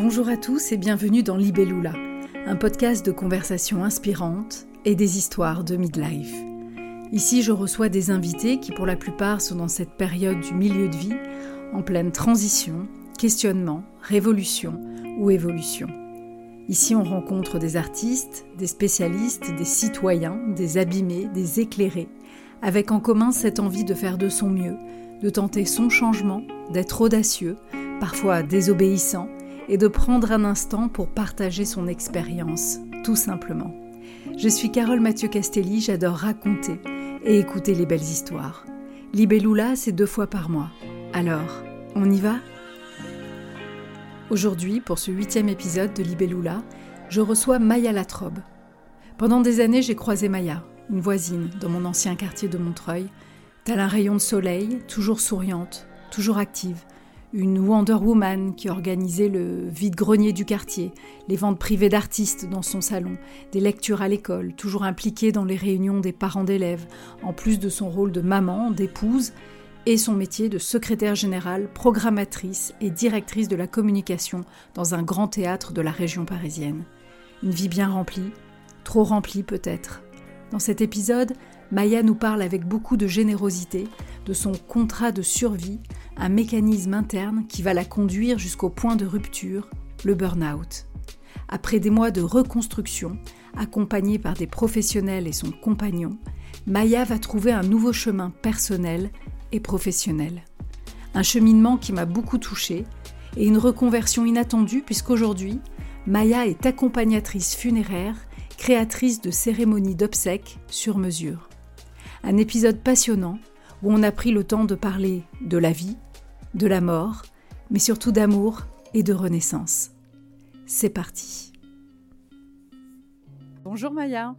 Bonjour à tous et bienvenue dans Libellula, un podcast de conversations inspirantes et des histoires de midlife. Ici, je reçois des invités qui, pour la plupart, sont dans cette période du milieu de vie, en pleine transition, questionnement, révolution ou évolution. Ici, on rencontre des artistes, des spécialistes, des citoyens, des abîmés, des éclairés, avec en commun cette envie de faire de son mieux, de tenter son changement, d'être audacieux, parfois désobéissant, et de prendre un instant pour partager son expérience, tout simplement. Je suis Carole Mathieu Castelli, j'adore raconter et écouter les belles histoires. Libellula, c'est deux fois par mois. Alors, on y va? Aujourd'hui, pour ce huitième épisode de Libellula, je reçois Maya Latrobe. Pendant des années, j'ai croisé Maya, une voisine, dans mon ancien quartier de Montreuil, tel un rayon de soleil, toujours souriante, toujours active, une Wonder Woman qui organisait le vide-grenier du quartier, les ventes privées d'artistes dans son salon, des lectures à l'école, toujours impliquée dans les réunions des parents d'élèves, en plus de son rôle de maman, d'épouse, et son métier de secrétaire générale, programmatrice et directrice de la communication dans un grand théâtre de la région parisienne. Une vie bien remplie, trop remplie peut-être. Dans cet épisode, Maya nous parle avec beaucoup de générosité de son contrat de survie, un mécanisme interne qui va la conduire jusqu'au point de rupture, le burn-out. Après des mois de reconstruction, accompagnée par des professionnels et son compagnon, Maya va trouver un nouveau chemin personnel et professionnel. Un cheminement qui m'a beaucoup touchée et une reconversion inattendue puisqu'aujourd'hui, Maya est accompagnatrice funéraire, créatrice de cérémonies d'obsèques sur mesure. Un épisode passionnant où on a pris le temps de parler de la vie, de la mort, mais surtout d'amour et de renaissance. C'est parti. Bonjour Maya.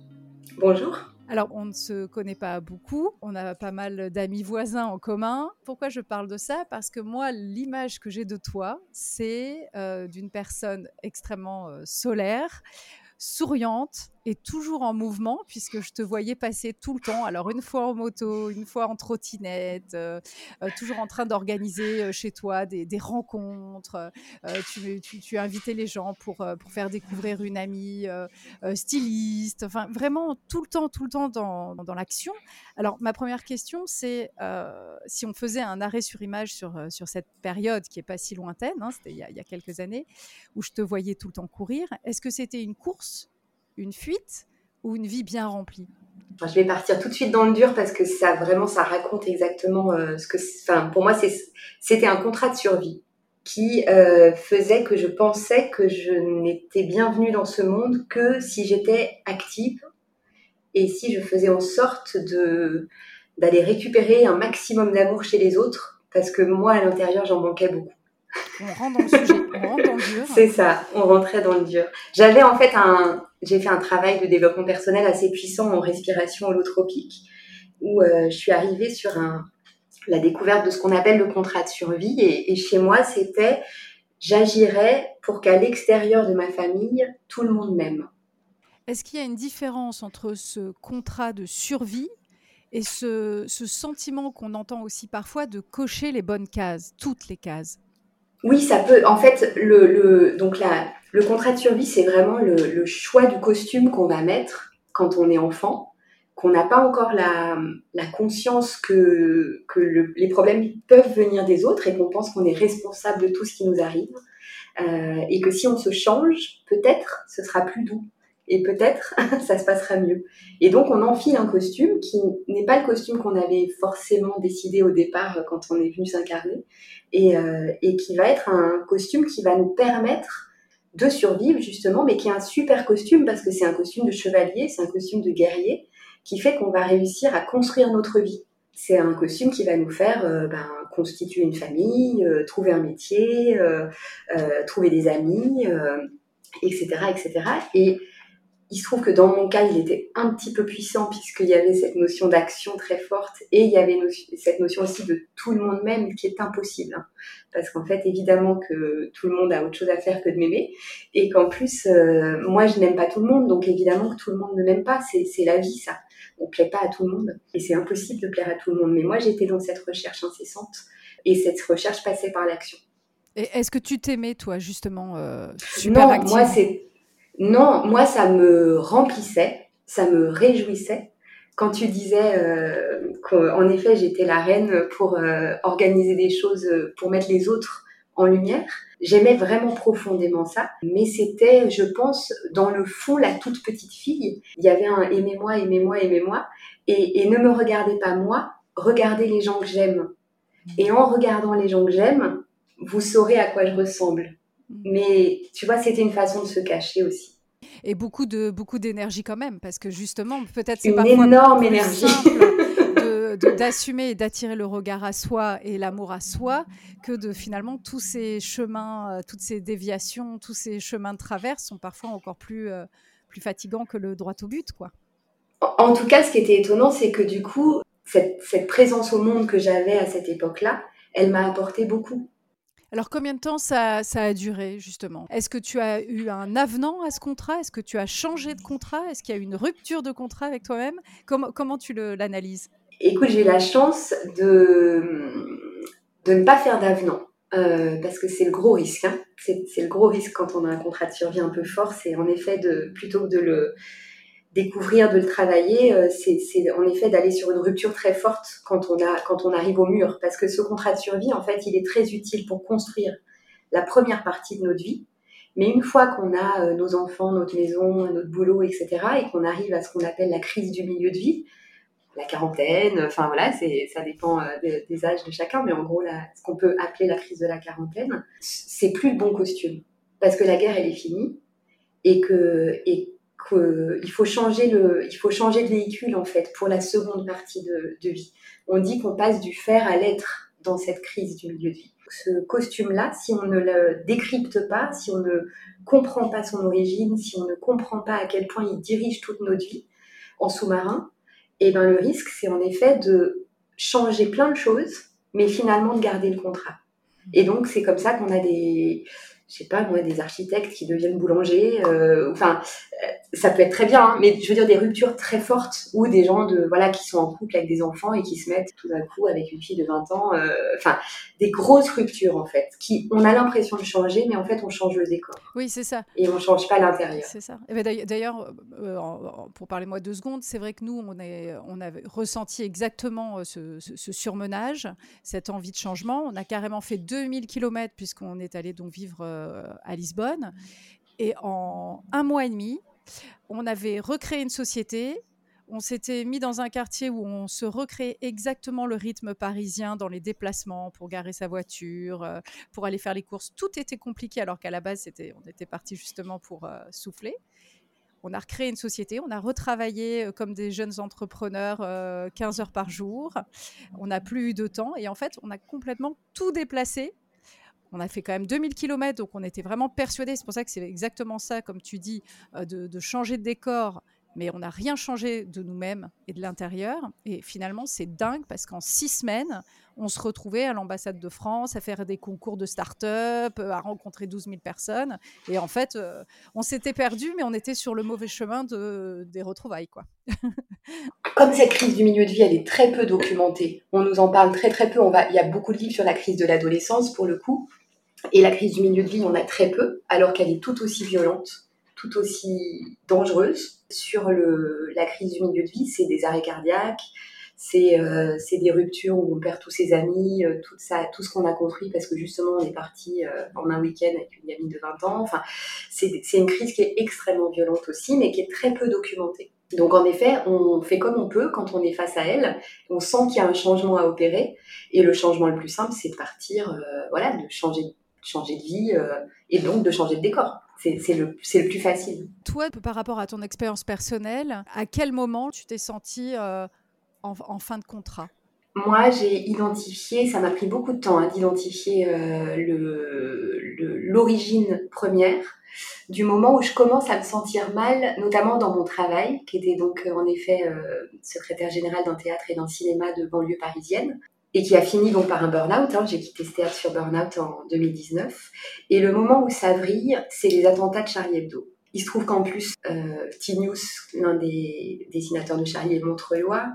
Bonjour. Alors, on ne se connaît pas beaucoup, on a pas mal d'amis voisins en commun. Pourquoi je parle de ça? Parce que moi, l'image que j'ai de toi, c'est euh, d'une personne extrêmement euh, solaire, souriante, toujours en mouvement puisque je te voyais passer tout le temps. Alors une fois en moto, une fois en trottinette, euh, euh, toujours en train d'organiser euh, chez toi des, rencontres. Tu, tu, as invité les gens pour, faire découvrir une amie styliste. Enfin vraiment tout le temps, tout le temps dans, l'action. Alors ma première question c'est si on faisait un arrêt sur image sur, cette période qui est pas si lointaine, hein, c'était il y a quelques années, où je te voyais tout le temps courir. Est-ce que c'était une course une fuite ou une vie bien remplie je vais partir tout de suite dans le dur parce que ça vraiment ça raconte exactement euh, ce que enfin pour moi c'était un contrat de survie qui euh, faisait que je pensais que je n'étais bienvenue dans ce monde que si j'étais active et si je faisais en sorte de d'aller récupérer un maximum d'amour chez les autres parce que moi à l'intérieur j'en manquais beaucoup. On rentre dans le sujet, on rentre dans le dur. C'est ça, on rentrait dans le dur. J'avais en fait un, j'ai fait un travail de développement personnel assez puissant en respiration holotropique, où euh, je suis arrivée sur un, la découverte de ce qu'on appelle le contrat de survie. Et, et chez moi, c'était j'agirais pour qu'à l'extérieur de ma famille, tout le monde m'aime. Est-ce qu'il y a une différence entre ce contrat de survie et ce, ce sentiment qu'on entend aussi parfois de cocher les bonnes cases, toutes les cases? Oui, ça peut. En fait, le, le, donc la, le contrat de survie, c'est vraiment le, le, choix du costume qu'on va mettre quand on est enfant, qu'on n'a pas encore la, la conscience que, que les problèmes peuvent venir des autres et qu'on pense qu'on est responsable de tout ce qui nous arrive. Euh, et que si on se change, peut-être ce sera plus doux et peut-être ça se passera mieux. Et donc on enfile un costume qui n'est pas le costume qu'on avait forcément décidé au départ quand on est venu s'incarner, et, euh, et qui va être un costume qui va nous permettre de survivre justement, mais qui est un super costume parce que c'est un costume de chevalier, c'est un costume de guerrier, qui fait qu'on va réussir à construire notre vie. C'est un costume qui va nous faire euh, ben, constituer une famille, euh, trouver un métier, euh, euh trouver des amis, etc., etc. Et il se trouve que dans mon cas, il était un petit peu puissant puisqu'il y avait cette notion d'action très forte et il y avait cette notion aussi de tout le monde même qui est impossible. Hein. Parce qu'en fait, évidemment que tout le monde a autre chose à faire que de m'aimer et qu'en plus, euh, moi, je n'aime pas tout le monde. Donc évidemment que tout le monde ne m'aime pas. C'est la vie, ça. On ne plaît pas à tout le monde et c'est impossible de plaire à tout le monde. Mais moi, j'étais dans cette recherche incessante et cette recherche passait par l'action. Et est-ce que tu t'aimais, toi, justement, euh, super non, moi, c'est... Non, moi, ça me remplissait, ça me réjouissait. Quand tu disais euh, qu'en effet, j'étais la reine pour euh, organiser des choses, pour mettre les autres en lumière, j'aimais vraiment profondément ça. Mais c'était, je pense, dans le fond, la toute petite fille. Il y avait un aimez-moi, aimez-moi, aimez-moi. Et, et ne me regardez pas moi, regardez les gens que j'aime. Et en regardant les gens que j'aime, vous saurez à quoi je ressemble. Mm. Mais tu vois, c'était une façon de se cacher aussi. Et beaucoup de beaucoup d'énergie quand même, parce que justement, peut-être c'est une énorme énergie. d'assumer et d'attirer le regard à soi et l'amour à soi que de finalement tous ces chemins, euh, toutes ces déviations, tous ces chemins de traverse sont parfois encore plus, euh, plus fatigants que le droit au but, quoi. En tout cas, ce qui était étonnant, c'est que du coup, cette, cette présence au monde que j'avais à cette époque-là, elle m'a apporté beaucoup. Alors combien de temps ça, a duré justement? Est-ce que tu as eu un avenant à ce contrat? Est-ce que tu as changé de contrat? Est-ce qu'il y a eu une rupture de contrat avec toi-même? Comment, tu l'analyses? Écoute, j'ai la chance de, de ne pas faire d'avenant. Euh, parce que c'est le gros risque. Hein. C'est le gros risque quand on a un contrat de survie un peu fort, c'est en effet de plutôt que de le découvrir, de le travailler, euh, c'est en effet d'aller sur une rupture très forte quand on, a, quand on arrive au mur. Parce que ce contrat de survie, en fait, il est très utile pour construire la première partie de notre vie. Mais une fois qu'on a euh, nos enfants, notre maison, notre boulot, etc., et qu'on arrive à ce qu'on appelle la crise du milieu de vie, la quarantaine, enfin voilà, ça dépend euh, des, âges de chacun, mais en gros, ce qu'on peut appeler la crise de la quarantaine, c'est plus le bon costume. Parce que la guerre, elle est finie, et que, qu'il faut changer le, il faut changer de véhicule en fait pour la seconde partie de, de vie. On dit qu'on passe du faire à l'être dans cette crise du milieu de vie. Ce costume-là, si on ne le décrypte pas, si on ne comprend pas son origine, si on ne comprend pas à quel point il dirige toute notre vie en sous-marin, et eh ben le risque, c'est en effet de changer plein de choses, mais finalement de garder le contrat. Et donc c'est comme ça qu'on a des, je sais pas moi, des architectes qui deviennent boulangers. Euh, enfin, euh, ça peut être très bien, hein, mais je veux dire des ruptures très fortes ou des gens de voilà qui sont en couple avec des enfants et qui se mettent tout d'un coup avec une fille de 20 ans. Euh, enfin, des grosses ruptures en fait, qui on a l'impression de changer, mais en fait on change le décor. Oui, c'est ça. Et on change pas l'intérieur. C'est ça. Ben, d'ailleurs, pour parler moi deux secondes, c'est vrai que nous on est, on avait ressenti exactement ce, ce, surmenage, cette envie de changement. On a carrément fait 2000 km puisqu'on est allé donc vivre euh, à Lisbonne. Et en un mois et demi, on avait recréé une société. On s'était mis dans un quartier où on se recréait exactement le rythme parisien dans les déplacements pour garer sa voiture, euh, pour aller faire les courses. Tout était compliqué alors qu'à la base, on était parti justement pour euh, souffler. On a recréé une société, on a retravaillé comme des jeunes entrepreneurs 15 heures par jour. On n'a plus eu de temps et en fait, on a complètement tout déplacé on a fait quand même 2000 km, donc on était vraiment persuadés. C'est pour ça que c'est exactement ça, comme tu dis, euh, de, changer de décor. Mais on n'a rien changé de nous-mêmes et de l'intérieur. Et finalement, c'est dingue parce qu'en six semaines, on se retrouvait à l'ambassade de France à faire des concours de start-up, euh, à rencontrer 12 000 personnes. Et en fait, euh, on s'était perdu, mais on était sur le mauvais chemin de, des retrouvailles. Quoi. Comme cette crise du milieu de vie, elle est très peu documentée. On nous en parle très très peu. Il y a beaucoup de livres sur la crise de l'adolescence pour le coup. Et la crise du milieu de vie, on a très peu, alors qu'elle est tout aussi violente, tout aussi dangereuse. Sur le, la crise du milieu de vie, c'est des arrêts cardiaques, c'est euh, des ruptures où on perd tous ses amis, euh, tout, ça, tout ce qu'on a compris parce que justement on est parti euh, en un week-end avec une gamine de 20 ans. Enfin, c'est une crise qui est extrêmement violente aussi, mais qui est très peu documentée. Donc en effet, on fait comme on peut quand on est face à elle. On sent qu'il y a un changement à opérer, et le changement le plus simple, c'est de partir, euh, voilà, de changer changer de vie euh, et donc de changer de décor. C'est le, le, plus facile. Toi, par rapport à ton expérience personnelle, à quel moment tu t'es sentie euh, en, fin de contrat? Moi, j'ai identifié, ça m'a pris beaucoup de temps hein, d'identifier euh, l'origine première du moment où je commence à me sentir mal, notamment dans mon travail, qui était donc en effet secrétaire général d'un théâtre et d'un cinéma de banlieue parisienne et qui a fini donc par un burn-out. Hein. J'ai quitté ce théâtre sur burn-out en 2019. Et le moment où ça vrille, c'est les attentats de Charlie Hebdo. Il se trouve qu'en plus, euh, T-News, l'un des dessinateurs de Charlie est montreuillois,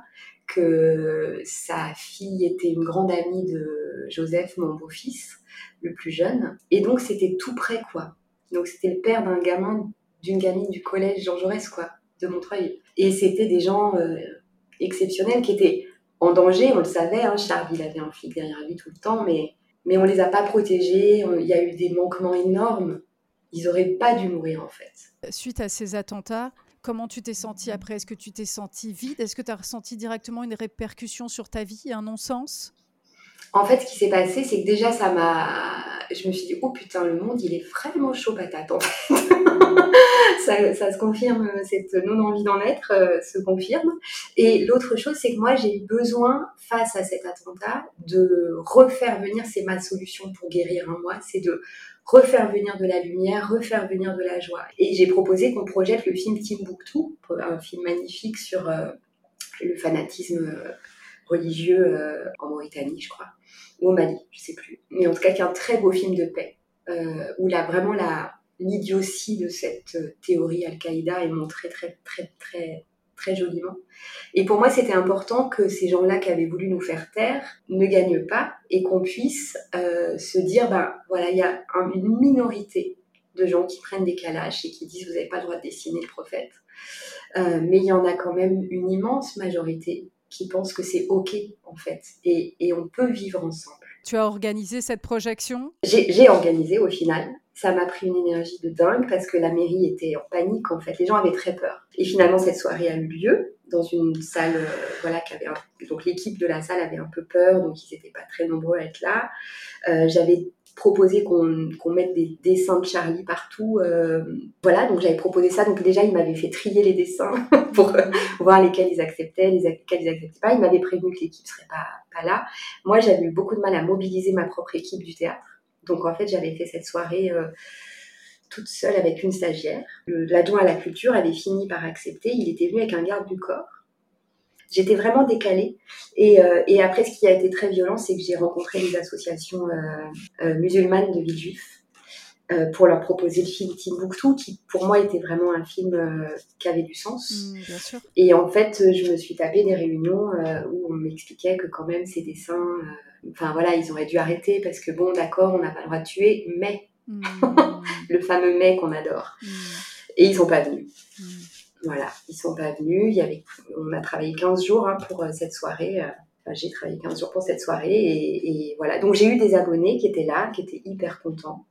que sa fille était une grande amie de Joseph, mon beau-fils, le plus jeune. Et donc, c'était tout près, quoi. Donc, c'était le père d'un gamin, d'une gamine du collège Jean Jaurès, quoi, de Montreuil. Et c'était des gens euh, exceptionnels qui étaient en danger, on le savait. Hein, Charles, il avait un flic derrière lui tout le temps, mais, mais on les a pas protégés. Il y a eu des manquements énormes. Ils auraient pas dû mourir, en fait. Suite à ces attentats, Comment tu t'es senti après? Est-ce que tu t'es senti vide? Est-ce que tu as ressenti directement une répercussion sur ta vie, un non-sens? En fait, ce qui s'est passé, c'est que déjà, ça m'a. Je me suis dit, oh putain, le monde, il est vraiment chaud patate, en fait. ça, se confirme, cette non-envie d'en être euh, se confirme. Et l'autre chose, c'est que moi, j'ai eu besoin, face à cet attentat, de refaire venir, c'est ma solution pour guérir un mois, c'est de refaire venir de la lumière, refaire venir de la joie. Et j'ai proposé qu'on projette le film Timbuktu, un film magnifique sur euh, le fanatisme euh, religieux en Mauritanie, je crois, ou au Mali, je sais plus. Mais en tout cas, qui est un très beau film de paix, où là, vraiment la, l'idiotie de cette théorie Al-Qaïda est montrée très, très, très très joliment. Et pour moi, c'était important que ces gens-là qui avaient voulu nous faire taire ne gagnent pas et qu'on puisse euh, se dire, ben voilà, il y a une minorité de gens qui prennent des calaches et qui disent, vous n'avez pas le droit de dessiner le prophète. Euh, mais il y en a quand même une immense majorité qui pense que c'est OK, en fait, et, et on peut vivre ensemble. Tu as organisé cette projection? J'ai organisé au final ça m'a pris une énergie de dingue parce que la mairie était en panique en fait. Les gens avaient très peur. Et finalement, cette soirée a eu lieu dans une salle, euh, voilà, avait donc l'équipe de la salle avait un peu peur, donc ils n'étaient pas très nombreux à être là. Euh, j'avais proposé qu'on mette des dessins de Charlie partout. Euh, voilà, donc j'avais proposé ça. Donc déjà, il m'avait fait trier les dessins pour voir lesquels ils acceptaient, lesquels ils acceptaient pas. Il m'avait prévenu que l'équipe serait pas, pas là. Moi, j'avais eu beaucoup de mal à mobiliser ma propre équipe du théâtre. Donc en fait, j'avais fait cette soirée euh, toute seule avec une stagiaire. L'adjoint à la culture avait fini par accepter. Il était venu avec un garde du corps. J'étais vraiment décalée. Et, euh, après, ce qui a été très violent, c'est que j'ai rencontré les associations euh, musulmanes de Villejuif pour leur proposer le film Timbuktu, qui pour moi était vraiment un film qui avait du sens. Mmh, bien sûr. Et en fait, je me suis tapé des réunions où on m'expliquait que quand même ces dessins Enfin voilà, ils auraient dû arrêter parce que bon, d'accord, on n'a pas le droit de tuer, mais hmm. le fameux mais qu'on adore. Hmm. Et ils sont pas venus. Voilà, ils sont pas venus. Il y avait, on a travaillé 15 jours hein, pour euh, cette soirée. J'ai travaillé 15 jours pour cette soirée et, voilà. Donc j'ai eu des abonnés qui étaient là, qui étaient hyper contents,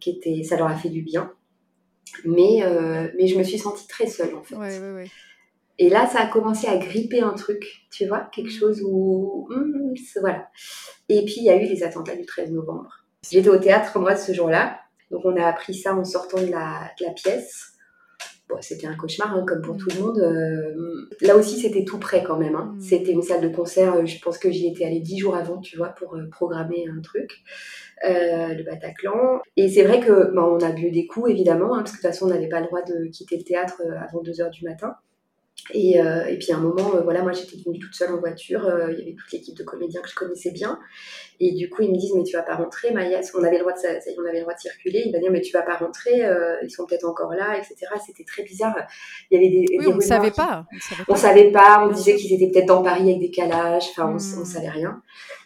qui étaient, ça leur a fait du bien. Mais, euh, mais je me suis sentie très seule en fait. Ouais, ouais, ouais. Et là, ça a commencé à gripper un truc, tu vois, quelque mm. chose où... Hmm, voilà. Et puis, il y a eu les attentats du 13 novembre. J'étais au théâtre, moi, ce jour-là. Donc, on a appris ça en sortant de la, pièce. Bon, c'était un cauchemar, hein, comme pour tout le mm. monde. Euh, là aussi, c'était tout près quand même. Hein. Mm. C'était une salle de concert. Je pense que j'y étais allée dix jours avant, tu vois, pour euh, programmer un truc. Euh, le Bataclan. Et c'est vrai que bah, on a bu des coups, évidemment, hein, parce que de toute façon, on n'avait pas le droit de quitter le théâtre avant 2 heures du matin. Et, euh, et, puis à un moment, euh, voilà, moi j'étais venue toute seule en voiture, euh, il y avait toute l'équipe de comédiens que je connaissais bien. Et du coup, ils me disent, mais tu vas pas rentrer, Maya, on avait le droit de, on avait le droit de circuler. Ils me dire, mais tu vas pas rentrer, ils sont peut-être encore là, etc. C'était très bizarre. Il y avait des. Oui, on ne savait pas. On savait pas, on disait qu'ils étaient peut-être dans Paris avec des calages, enfin, on, on, hmm. savait rien.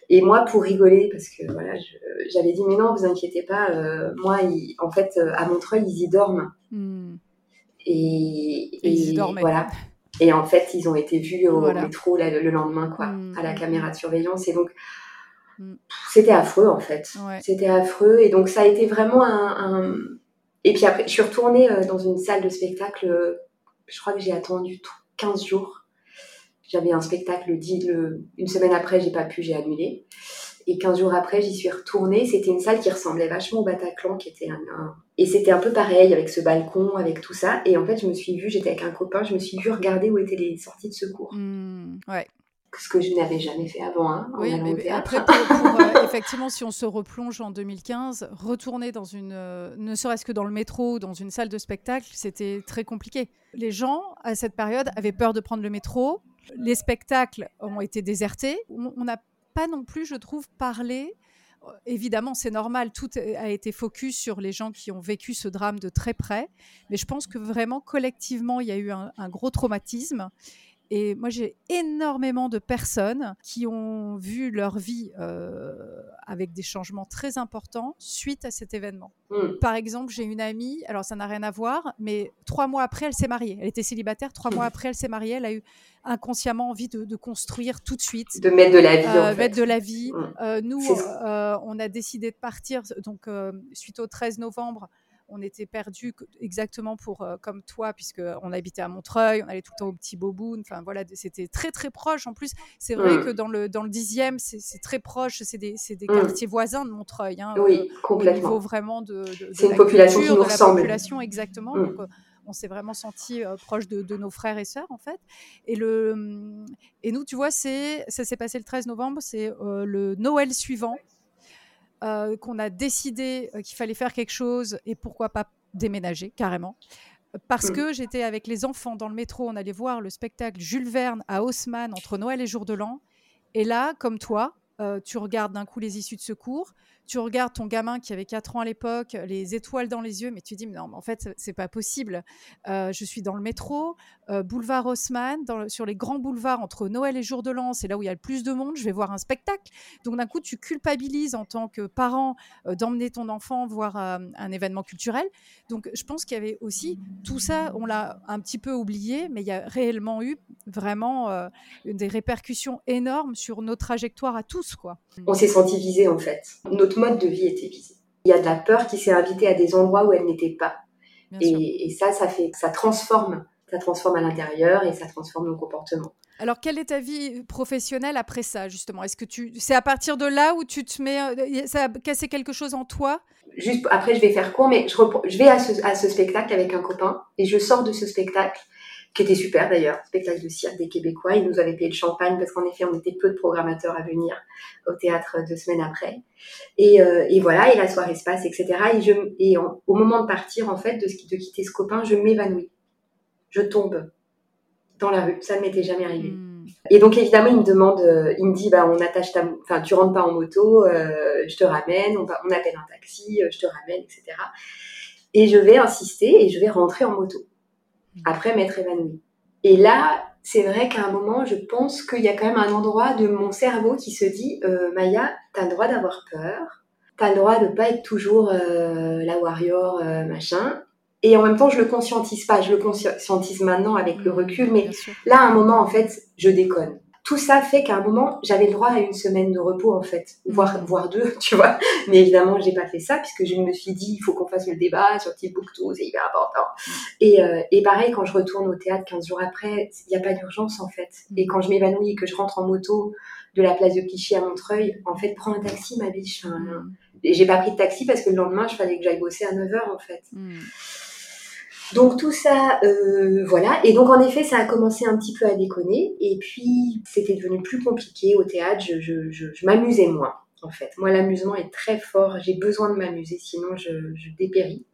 Et moi, pour rigoler, parce que voilà, j'avais dit, mais non, vous inquiétez pas, moi, en fait, à Montreuil, ils y dorment. Hmm. Et, et, ils y dorment. Voilà. Et en fait, ils ont été vus au métro le lendemain, quoi, mm, à la mm, caméra mm. de surveillance. Et donc, c'était affreux, en fait. C'était affreux. Et donc, ça a été vraiment un, Et puis après, je suis retournée euh, dans une salle de spectacle. Euh, je crois que j'ai attendu 15 jours. J'avais un spectacle le... une semaine après, j'ai pas pu, j'ai annulé. Et 15 jours après, j'y suis retournée. C'était une salle qui ressemblait vachement au Bataclan, qui était un, Et c'était un peu pareil, avec ce balcon, avec tout ça. Et en fait, je me suis vue, j'étais avec un copain, je me suis vue regarder où étaient les sorties de secours. Mmh, ouais. Ce que je n'avais jamais fait avant. Hein, oui, mais après, euh, effectivement, si on se replonge en 2015, retourner dans une, euh, ne serait-ce que dans le métro, dans une salle de spectacle, c'était très compliqué. Les gens, à cette période, avaient peur de prendre le métro. Les spectacles ont été désertés. On n'a pas non plus, je trouve, parler. Euh, évidemment, c'est normal, tout a été focus sur les gens qui ont vécu ce drame de très près, mais je pense que vraiment, collectivement, il y a eu un, gros traumatisme. Et moi, j'ai énormément de personnes qui ont vu leur vie euh, avec des changements très importants suite à cet événement. Mm. Par exemple, j'ai une amie, alors ça n'a rien à voir, mais trois mois après, elle s'est mariée. Elle était célibataire, trois mois mm. après, elle s'est mariée. Elle a eu inconsciemment envie de, construire tout de suite. De mettre de la vie. Euh, mettre de la vie. Mm. Euh, nous, on a décidé de partir, donc suite au 13 novembre, on était perdus exactement pour euh, comme toi, puisque on habitait à Montreuil, on allait tout le temps au petit Boboun. Enfin voilà, c'était très très proche. En plus, c'est vrai mmh. que dans le dans le dixième, c'est très proche. C'est des, des mmh. quartiers voisins de Montreuil. Hein, oui, complètement. Au niveau vraiment de, c'est une population qui nous ressemble. population exactement. Donc, euh, on s'est vraiment senti euh, proche de, nos frères et sœurs en fait. Et le et nous, tu vois, c'est ça s'est passé le 13 novembre, c'est le Noël suivant. Euh, qu'on a décidé euh, qu'il fallait faire quelque chose et pourquoi pas déménager carrément. Parce que j'étais avec les enfants dans le métro, on allait voir le spectacle Jules Verne à Haussmann entre Noël et Jour de l'An. Et là, comme toi, euh, tu regardes d'un coup les issues de secours, tu regardes ton gamin qui avait 4 ans à l'époque, les étoiles dans les yeux, mais tu dis, mais non, mais en fait, c'est pas possible. Euh, je suis dans le métro, euh, boulevard Haussmann, sur les grands boulevards entre Noël et Jour de l'An, c'est là où il y a le plus de monde, je vais voir un spectacle. Donc d'un coup, tu culpabilises en tant que parent euh, d'emmener ton enfant voir un événement culturel. Donc je pense qu'il y avait aussi tout ça, on l'a un petit peu oublié, mais il y a réellement eu vraiment des répercussions énormes sur nos trajectoires à tous. Quoi. On s'est senti visé en fait. Mode de vie était visé. Il y a de la peur qui s'est invitée à des endroits où elle n'était pas. Et, ça, ça fait ça transforme, ça transforme à l'intérieur et ça transforme nos comportements. Alors, quelle est ta vie professionnelle après ça, justement? Est-ce que tu, c'est à partir de là où tu te mets, euh, ça a cassé quelque chose en toi? Juste après, je vais faire court, mais je, je vais à ce, à ce spectacle avec un copain et je sors de ce spectacle qui était super d'ailleurs, spectacle de cirque des Québécois. Ils nous avaient payé le champagne parce qu'en effet, on était peu de programmateurs à venir au théâtre deux semaines après. Et, euh, et voilà, et la soirée se passe, etc. Et, je, et au moment de partir, en fait, de, de quitter ce copain, je m'évanouis. Je tombe dans la rue. Ça ne m'était jamais arrivé. Hmm. Et donc évidemment, il me demande, euh, il me dit, bah on attache ta, enfin tu rentres pas en moto, euh, je te ramène, on, on appelle un taxi, je te ramène, etc. Et je vais insister et je vais rentrer en moto après m'être évanouie. Et là, c'est vrai qu'à un moment, je pense qu'il y a quand même un endroit de mon cerveau qui se dit euh, Maya, t'as le droit d'avoir peur, t'as le droit de pas être toujours euh, la warrior, euh, machin. Et en même temps, je le conscientise pas, je le conscientise maintenant avec le mmh, recul, mais là, à un moment, en fait, je déconne tout ça fait qu'à un moment, j'avais le droit à une semaine de repos, en fait, voire, mm. voire deux, tu vois. Mais évidemment, j'ai pas fait ça, puisque je me suis dit, il faut qu'on fasse le débat sur Timbuktu, c'est hyper important. Mm. Et, euh, et pareil, quand je retourne au théâtre 15 jours après, il n'y a pas d'urgence, en fait. Mm. Et quand je m'évanouis et que je rentre en moto de la place de Clichy à Montreuil, en fait, prends un taxi, ma biche. Et j'ai pas pris de taxi parce que le lendemain, je fallait que j'aille bosser à 9h, en fait. Donc tout ça, euh, voilà. Et donc en effet, ça a commencé un petit peu à déconner. Et puis c'était devenu plus compliqué au théâtre. Je, je, m'amusais moins, en fait. Moi, l'amusement est très fort. J'ai besoin de m'amuser, sinon je, dépéris.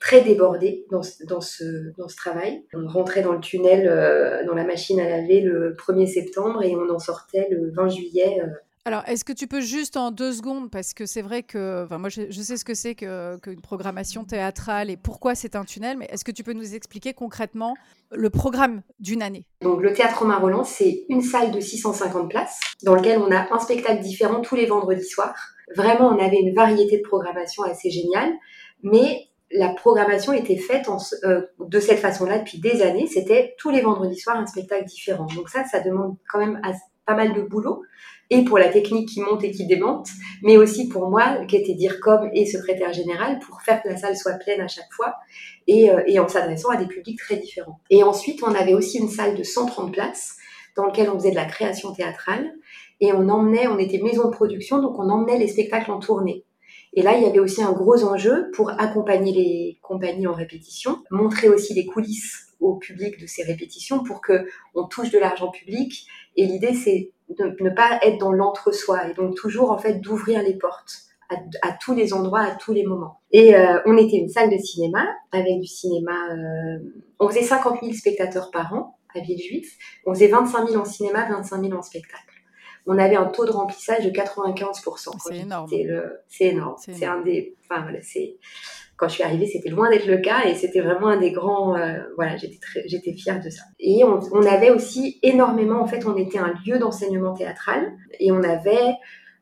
Très débordée dans, dans, ce, dans ce travail. On rentrait dans le tunnel, euh, dans la machine à laver le 1er septembre et on en sortait le 20 juillet euh, alors, est-ce que tu peux juste en deux secondes, parce que c'est vrai que, enfin, moi, je, sais ce que c'est qu'une programmation théâtrale et pourquoi c'est un tunnel, mais est-ce que tu peux nous expliquer concrètement le programme d'une année? Donc, le Théâtre Romain Roland, c'est une salle de 650 places dans lequel on a un spectacle différent tous les vendredis soirs. Vraiment, on avait une variété de programmation assez géniale, mais la programmation était faite euh, de cette façon-là depuis des années. C'était tous les vendredis soirs un spectacle différent. Donc ça, ça demande quand même pas mal de boulot et pour la technique qui monte et qui démonte, mais aussi pour moi, qui était dire comme et secrétaire général, pour faire que la salle soit pleine à chaque fois et, euh, et en s'adressant à des publics très différents. Et ensuite, on avait aussi une salle de 130 places dans laquelle on faisait de la création théâtrale et on emmenait, on était maison de production, donc on emmenait les spectacles en tournée. Et là, il y avait aussi un gros enjeu pour accompagner les compagnies en répétition, montrer aussi les coulisses au public de ces répétitions pour que on touche de l'argent public. Et l'idée, c'est de ne pas être dans l'entre-soi et donc toujours en fait d'ouvrir les portes à, tous les endroits, à tous les moments. Et euh, on était une salle de cinéma avec du cinéma. Euh, on faisait 50 000 spectateurs par an à Villejuif. On faisait 25 000 en cinéma, 25 000 en spectacle. On avait un taux de remplissage de 95%. C'est énorme. C'est énorme. C'est un des. Enfin, voilà. Quand je suis arrivée, c'était loin d'être le cas et c'était vraiment un des grands. Euh, voilà, j'étais j'étais fière de ça. Et on, on, avait aussi énormément. En fait, on était un lieu d'enseignement théâtral et on avait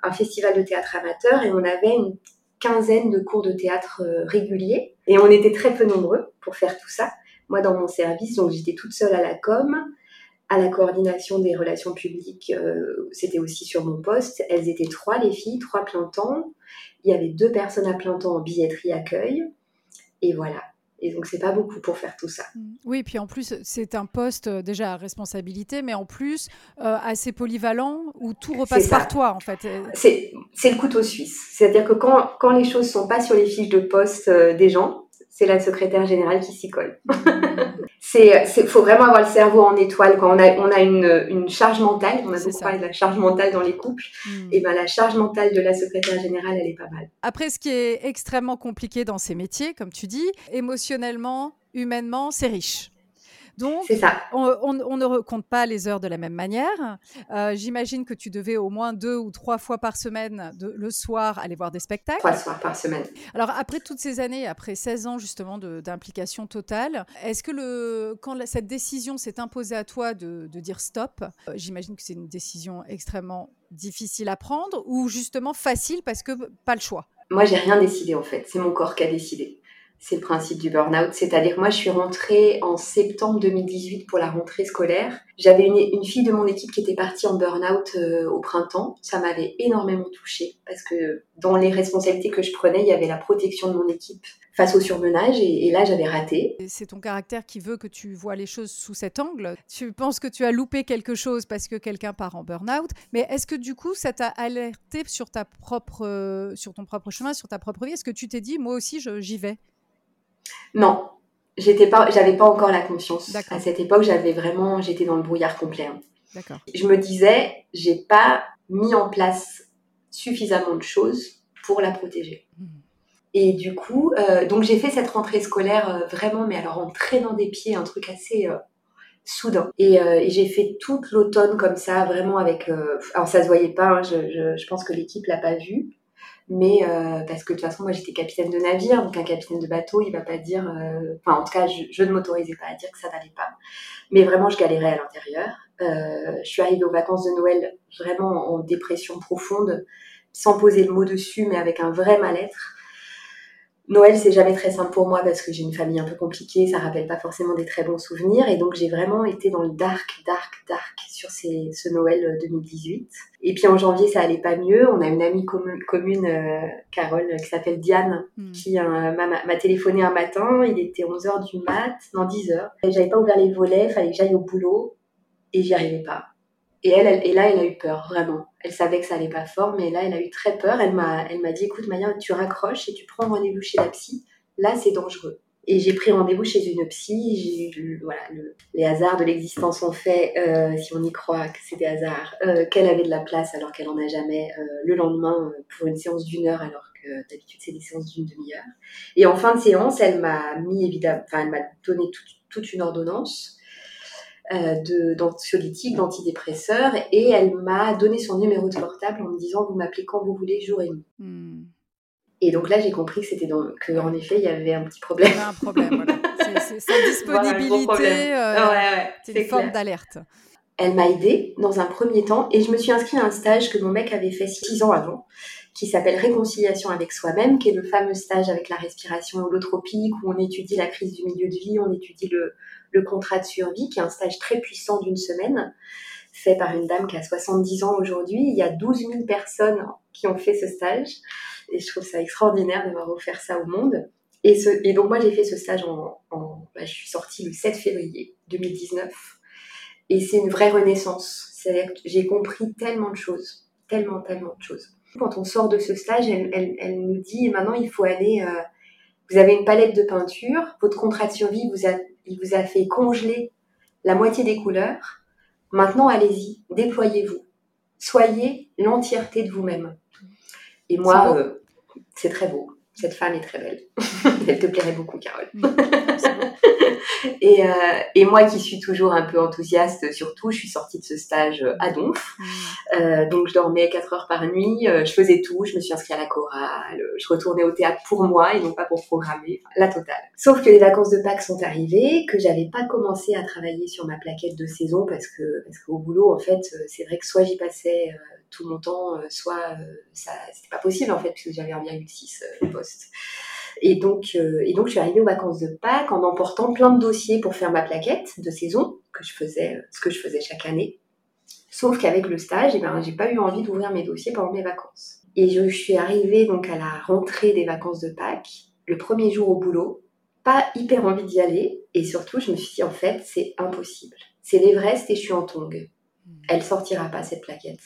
un festival de théâtre amateur et on avait une quinzaine de cours de théâtre euh, réguliers et on était très peu nombreux pour faire tout ça. Moi, dans mon service, donc j'étais toute seule à la com, à la coordination des relations publiques, euh, c'était aussi sur mon poste. Elles étaient trois, les filles, trois plein temps. Il y avait deux personnes à plein temps en billetterie accueil. Et voilà. Et donc, c'est pas beaucoup pour faire tout ça. Mmh. Oui, puis en plus, c'est un poste euh, déjà à responsabilité, mais en plus euh, assez polyvalent où tout repasse par toi, en fait. C'est le couteau suisse. C'est-à-dire que quand, quand les choses sont pas sur les fiches de poste des gens, c'est la secrétaire générale qui s'y colle. c'est, faut vraiment avoir le cerveau en étoile quand on a, on a une, une charge mentale. On a beaucoup parlé de la charge mentale dans les couples. Hmm. Et ben la charge mentale de la secrétaire générale, elle est pas mal. Après, ce qui est extrêmement compliqué dans ces métiers, comme tu dis, émotionnellement, humainement, c'est riche. Donc, On, ne compte pas les heures de la même manière. Euh, j'imagine que tu devais au moins deux ou trois fois par semaine, le soir, aller voir des spectacles. Trois soirs par semaine. Alors, après toutes ces années, après 16 ans justement d'implication totale, est-ce que le, quand cette décision s'est imposée à toi de, dire stop, euh, j'imagine que c'est une décision extrêmement difficile à prendre ou justement facile parce que pas le choix? Moi, j'ai rien décidé en fait. C'est mon corps qui a décidé c'est le principe du burn-out. C'est-à-dire, moi, je suis rentrée en septembre 2018 pour la rentrée scolaire. J'avais une, fille de mon équipe qui était partie en burn-out euh, au printemps. Ça m'avait énormément touchée parce que dans les responsabilités que je prenais, il y avait la protection de mon équipe face au surmenage et, là, j'avais raté. C'est ton caractère qui veut que tu vois les choses sous cet angle. Tu penses que tu as loupé quelque chose parce que quelqu'un part en burn-out, mais est-ce que du coup, ça t'a alerté sur ta propre, euh, sur ton propre chemin, sur ta propre vie? Est-ce que tu t'es dit, moi aussi, j'y vais? Non, j'étais pas, j'avais pas encore la conscience. À cette époque, j'avais vraiment, j'étais dans le brouillard complet. Hein. D'accord. Je me disais, j'ai pas mis en place suffisamment de choses pour la protéger. Mmh. Et du coup, euh, donc j'ai fait cette rentrée scolaire euh, vraiment, mais alors en traînant des pieds, un truc assez euh, soudain. Et, j'ai fait toute l'automne comme ça, vraiment avec. alors ça se voyait pas, hein, je, je, pense que l'équipe l'a pas vu, mais euh, parce que de toute façon moi j'étais capitaine de navire donc un capitaine de bateau il va pas dire euh, enfin en tout cas je, ne m'autorisais pas à dire que ça n'allait pas. Mais vraiment je galérais à l'intérieur. Euh, je suis arrivée aux vacances de Noël vraiment en dépression profonde sans poser le mot dessus mais avec un vrai mal-être Noël, c'est jamais très simple pour moi parce que j'ai une famille un peu compliquée, ça rappelle pas forcément des très bons souvenirs et donc j'ai vraiment été dans le dark, dark, dark sur ces, ce Noël 2018. Euh, et puis en janvier, ça allait pas mieux. On a une amie commune, euh, Carole, qui s'appelle Diane, hmm. qui euh, m'a téléphoné un matin. Il était 11h du mat, non 10h. J'avais pas ouvert les volets, fallait que j'aille au boulot et j'y arrivais pas. Et elle, et là, elle a eu peur, vraiment. Elle savait que ça allait pas fort, mais là, elle a eu très peur. Elle m'a, elle m'a dit, écoute, Maya, tu raccroches et tu prends rendez-vous chez la psy. Là, c'est dangereux. Et j'ai pris rendez-vous chez une psy. Voilà, les hasards de l'existence ont fait, euh, si on y croit que c'est des hasards, euh, qu'elle avait de la place alors qu'elle en a jamais euh, le lendemain pour une séance d'une heure alors que d'habitude c'est des séances d'une demi-heure. Et en fin de séance, elle m'a mis évidemment, enfin, elle m'a donné toute une ordonnance d'anxiolytiques, d'antidépresseurs, et elle m'a donné son numéro de portable en me disant vous m'appelez quand vous voulez, jour et nuit. Hmm. Et donc là, j'ai compris que c'était dans, que en effet, il y avait un petit problème. Il y avait un problème, voilà. C'est cette disponibilité, euh, c'est une forme d'alerte. Elle m'a aidée dans un premier temps et je me suis inscrite à un stage que mon mec avait fait six ans avant, qui s'appelle Réconciliation avec soi-même, qui est le fameux stage avec la respiration holotropique où on étudie la crise du milieu de vie, on étudie le, le contrat de survie, qui est un stage très puissant d'une semaine, fait par une dame qui a 70 ans aujourd'hui. Il y a 12 000 personnes qui ont fait ce stage. Et je trouve ça extraordinaire d'avoir offert ça au monde. Et, donc moi, j'ai fait ce stage en... Bah, je suis sortie le 7 février 2019. Et c'est une vraie renaissance. C'est-à-dire que j'ai compris tellement de choses. Tellement, tellement de choses. Quand on sort de ce stage, elle, elle, nous dit, maintenant, il faut aller... Euh, vous avez une palette de peinture, votre contrat de survie vous a il vous a fait congeler la moitié des couleurs. Maintenant, allez-y, déployez-vous. Soyez l'entièreté de vous-même. Et moi, euh, c'est très beau. Cette femme est très belle. Elle te plairait beaucoup, Carole. Et, euh, et, moi qui suis toujours un peu enthousiaste, surtout, je suis sortie de ce stage à Donf. Mm. Euh, donc je dormais 4 heures par nuit, euh, je faisais tout, je me suis inscrite à la chorale, je retournais au théâtre pour moi et non pas pour programmer, la totale. Sauf que les vacances de Pâques sont arrivées, que j'avais pas commencé à travailler sur ma plaquette de saison parce que parce qu'au boulot, en fait, c'est vrai que soit j'y passais tout mon temps, soit ça c'était pas possible en fait puisque j'avais 1,6 poste. Et donc, euh, et donc, je suis arrivée aux vacances de Pâques en emportant plein de dossiers pour faire ma plaquette de saison, que je faisais, ce que je faisais chaque année. Sauf qu'avec le stage, eh ben, j'ai pas eu envie d'ouvrir mes dossiers pendant mes vacances. Et je, suis arrivée donc à la rentrée des vacances de Pâques, le premier jour au boulot, pas hyper envie d'y aller, et surtout, je me suis dit, en fait, c'est impossible. C'est l'Everest et je suis en tongue. Elle sortira pas, cette plaquette.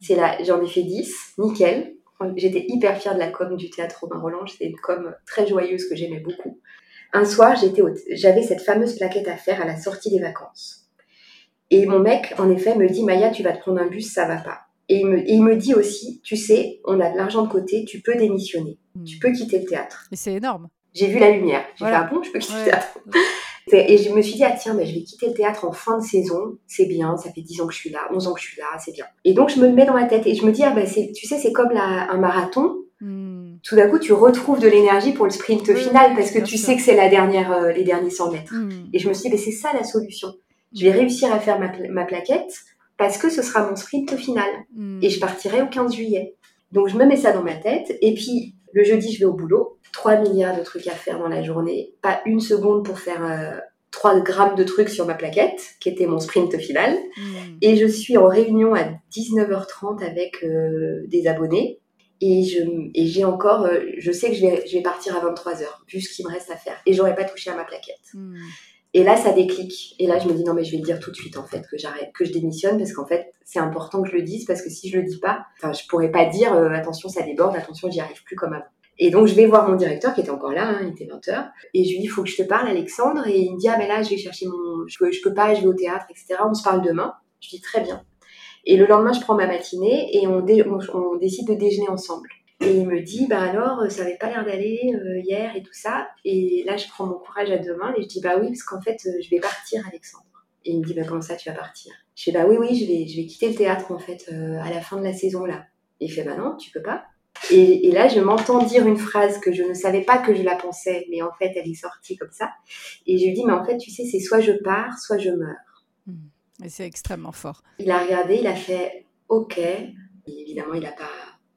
C'est là, j'en ai fait 10, nickel, J'étais hyper fière de la com du théâtre Romain Roland. C'était une com très joyeuse que j'aimais beaucoup. Un soir, j'avais cette fameuse plaquette à faire à la sortie des vacances. Et mon mec, en effet, me dit Maya, tu vas te prendre un bus, ça va pas. Et il, me, il me dit aussi, tu sais, on a de l'argent de côté, tu peux démissionner, hmm. tu peux quitter le théâtre. Et c'est énorme. J'ai vu la lumière. J'ai fait, ah bon, je peux quitter le théâtre? Et je me suis dit, ah tiens, mais je vais quitter le théâtre en fin de saison, c'est bien, ça fait 10 ans que je suis là, 11 ans que je suis là, c'est bien. Et donc je me le mets dans la tête et je me dis, ah ben tu sais, c'est comme un marathon. Hmm. Tout d'un coup, tu retrouves de l'énergie pour le sprint final parce que tu sais que c'est la dernière, euh, les derniers 100 mètres. Hmm. Et je me suis dit, c'est ça la solution. Je vais réussir à faire ma, ma, plaquette parce que ce sera mon sprint final. Hmm. Et je partirai au 15 juillet. Donc je me mets ça dans ma tête. Et puis le jeudi, je vais au boulot. 3 milliards de trucs à faire dans la journée. Pas une seconde pour faire euh, 3 grammes de trucs sur ma plaquette, qui était mon sprint final. Hmm. Et je suis en réunion à 19h30 avec euh, des abonnés. Et je et j'ai encore, euh, je sais que je vais, je vais partir à 23h, vu ce qu'il me reste à faire. Et j'aurais pas touché à ma plaquette. Hmm. Et là, ça déclique. Et là, je me dis non, mais je vais le dire tout de suite en fait que j'arrête, que je démissionne parce qu'en fait, c'est important que je le dise parce que si je le dis pas, enfin, je pourrais pas dire euh, attention, ça déborde, attention, j'y arrive plus comme avant. Et donc, je vais voir mon directeur qui était encore là, hein, il était 20h, et je lui dis, faut que je te parle, Alexandre. Et il me dit, ah, mais là, je vais chercher mon. Je peux, je peux pas, je vais au théâtre, etc. On se parle demain. Je dis, très bien. Et le lendemain, je prends ma matinée et on, on, décide de déjeuner ensemble. Et il me dit, bah alors, ça avait pas l'air d'aller euh, hier et tout ça. Et là, je prends mon courage à deux mains et je dis, bah oui, parce qu'en fait, euh, je vais partir, Alexandre. Et il me dit, bah comment ça, tu vas partir? Je fais, bah oui, oui, je vais, je vais quitter le théâtre, en fait, euh, à la fin de la saison, là. Et il fait, bah non, tu peux pas. Et, là, je m'entends dire une phrase que je ne savais pas que je la pensais, mais en fait, elle est sortie comme ça. Et je lui dis, mais en fait, tu sais, c'est soit je pars, soit je meurs. Hmm. Et c'est extrêmement fort. Il a regardé, il a fait, ok. Et évidemment, il n'a pas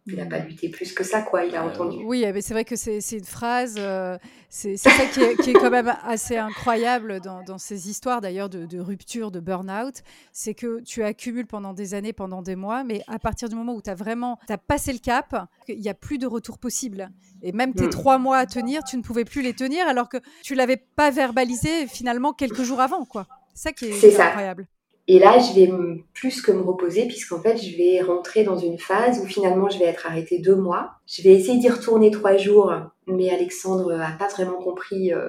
il n'a pas mm. lutté plus que ça, quoi. Il a euh, entendu. Oui, mais c'est vrai que c'est une phrase. Euh, c'est ça qui est, qui est, quand même assez incroyable dans, dans ces histoires, d'ailleurs, de, de, rupture, de burn-out. C'est que tu accumules pendant des années, pendant des mois, mais à partir du moment où tu as vraiment as passé le cap, il n'y a plus de retour possible. Et même tes mm. trois mois à tenir, tu ne pouvais plus les tenir alors que tu l'avais pas verbalisé finalement quelques jours avant, quoi. C'est ça qui est, incroyable. Et là, je vais plus que me reposer puisqu'en fait, je vais rentrer dans une phase où finalement, je vais être arrêtée deux mois. Je vais essayer d'y retourner trois jours, mais Alexandre a pas vraiment compris euh,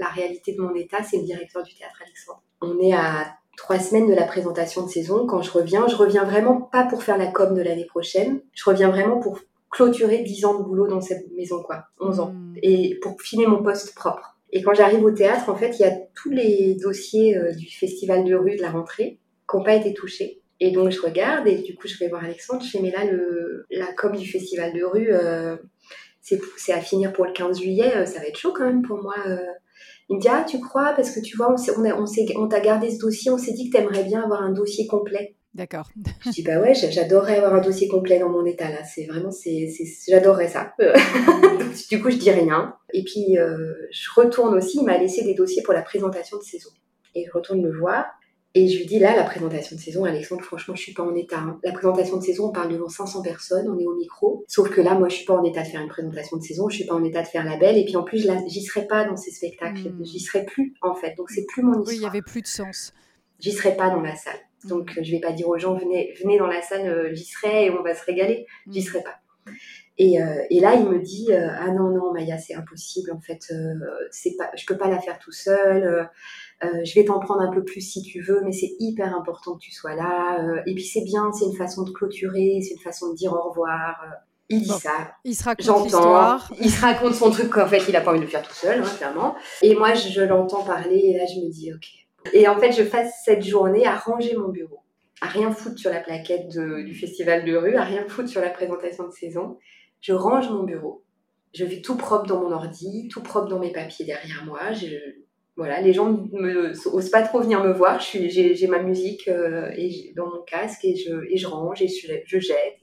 la réalité de mon état. C'est le directeur du théâtre, Alexandre. On est à trois semaines de la présentation de saison. Quand je reviens, je reviens vraiment pas pour faire la com de l'année prochaine. Je reviens vraiment pour clôturer dix ans de boulot dans cette maison, quoi. 11 ans. Hmm. Et pour filer mon poste propre. Et quand j'arrive au théâtre, en fait, il y a tous les dossiers euh, du festival de rue de la rentrée qui n'ont pas été touchés. Et donc je regarde et du coup je vais voir Alexandre. Je fais mais là le la com du festival de rue, euh, c'est à finir pour le 15 juillet. Euh, ça va être chaud quand même pour moi. Il me dit ah tu crois? Parce que tu vois on on, on t'a gardé ce dossier. On s'est dit que tu aimerais bien avoir un dossier complet. D'accord. Je dis bah ouais, j'adorerais avoir un dossier complet dans mon état là. C'est vraiment, c'est, j'adorerais ça. du coup, je dis rien. Et puis euh, je retourne aussi. Il m'a laissé des dossiers pour la présentation de saison. Et je retourne le voir. Et je lui dis là, la présentation de saison, Alexandre, franchement, je suis pas en état. Hein. La présentation de saison, on parle devant 500 personnes, on est au micro. Sauf que là, moi, je suis pas en état de faire une présentation de saison, je suis pas en état de faire la belle. Et puis en plus, j'y serai pas dans ces spectacles. Hmm. J'y serai plus, en fait. Donc c'est plus mon histoire. Oui, il y avait plus de sens. J'y serai pas dans la salle. Donc, je vais pas dire aux gens, venez, venez dans la salle, euh, j'y serai et on va se régaler. J'y mm. serai pas. Et, euh, et, là, il me dit, euh, ah non, non, Maya, c'est impossible. En fait, c'est pas, je peux pas la faire tout seul. je vais t'en prendre un peu plus si tu veux, mais c'est hyper important que tu sois là. et puis c'est bien, c'est une façon de clôturer, c'est une façon de dire au revoir. Il dit ça. Il se raconte l'histoire. Il se raconte son truc qu'en fait, il a pas envie de le faire tout seul, hein, clairement. Et moi, je, l'entends parler et là, je me dis, ok. Et en fait, je passe cette journée à ranger mon bureau, à rien foutre sur la plaquette du festival de rue, à rien foutre sur la présentation de saison. Je range mon bureau. Je vais tout propre dans mon ordi, tout propre dans mes papiers derrière moi. Voilà, les gens ne osent pas trop venir me voir. J'ai ma musique euh, dans mon casque et je, range et je jette,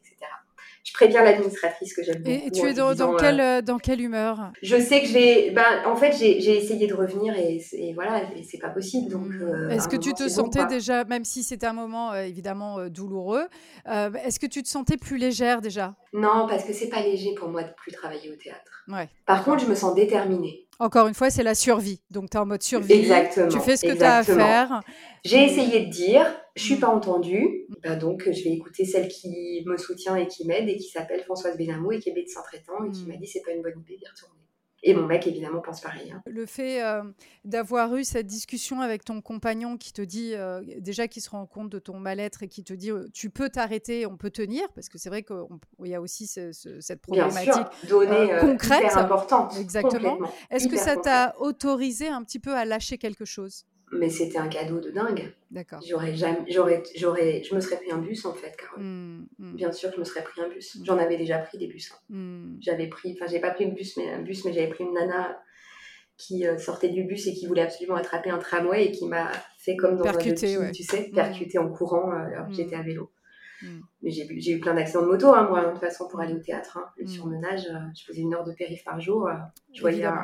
je préviens l'administratrice que j'aime beaucoup. Et tu es dans, dans, quelle, euh, dans quelle humeur? Je sais que je vais. Ben, en fait, j'ai essayé de revenir et, et voilà, et c'est pas possible. Donc, mmh. euh, est-ce que tu te sentais déjà, même si c'était un moment euh, évidemment douloureux, est-ce que tu te sentais plus légère déjà? Non, parce que c'est pas léger pour moi de plus travailler au théâtre. Ouais. Par contre, je me sens déterminée. Encore une fois, c'est la survie. Donc, tu es en mode survie. Exactement. Tu fais ce que tu as à faire. J'ai essayé de dire, je suis pas entendue. Bah donc, je vais écouter celle qui me soutient et qui m'aide et qui s'appelle Françoise Benamou et qui est médecin traitant et qui m'a dit c'est pas une bonne idée d'y retourner. Et mon mec, évidemment, pense pareil. Hein. Le fait euh, d'avoir eu cette discussion avec ton compagnon qui te dit, euh, déjà qui se rend compte de ton mal-être et qui te dit, euh, tu peux t'arrêter, on peut tenir, parce que c'est vrai qu'il y a aussi cette problématique Donner, concrète. importante. Exactement. Est-ce que ça t'a autorisé un petit peu à lâcher quelque chose? Mais c'était un cadeau de dingue. D'accord. J'aurais jamais, j'aurais, j'aurais, je me serais pris un bus en fait, Carole. Mmh, mmh. Bien sûr, je me serais pris un bus. Mmh. J'en avais déjà pris des bus. Hein. J'avais pris, enfin, j'ai pas pris une bus, mais un bus, mais j'avais pris une nana qui euh, sortait du bus et qui voulait absolument attraper un tramway et qui m'a fait comme dans un film, tu sais, percuter en courant euh, alors que j'étais à vélo. Mm. Mais j'ai eu plein d'accidents de moto, hein, moi, de toute façon, pour aller au théâtre. Hein. Le mm. surmenage, euh, je faisais une heure de périph' par jour. Euh, je, voyais un,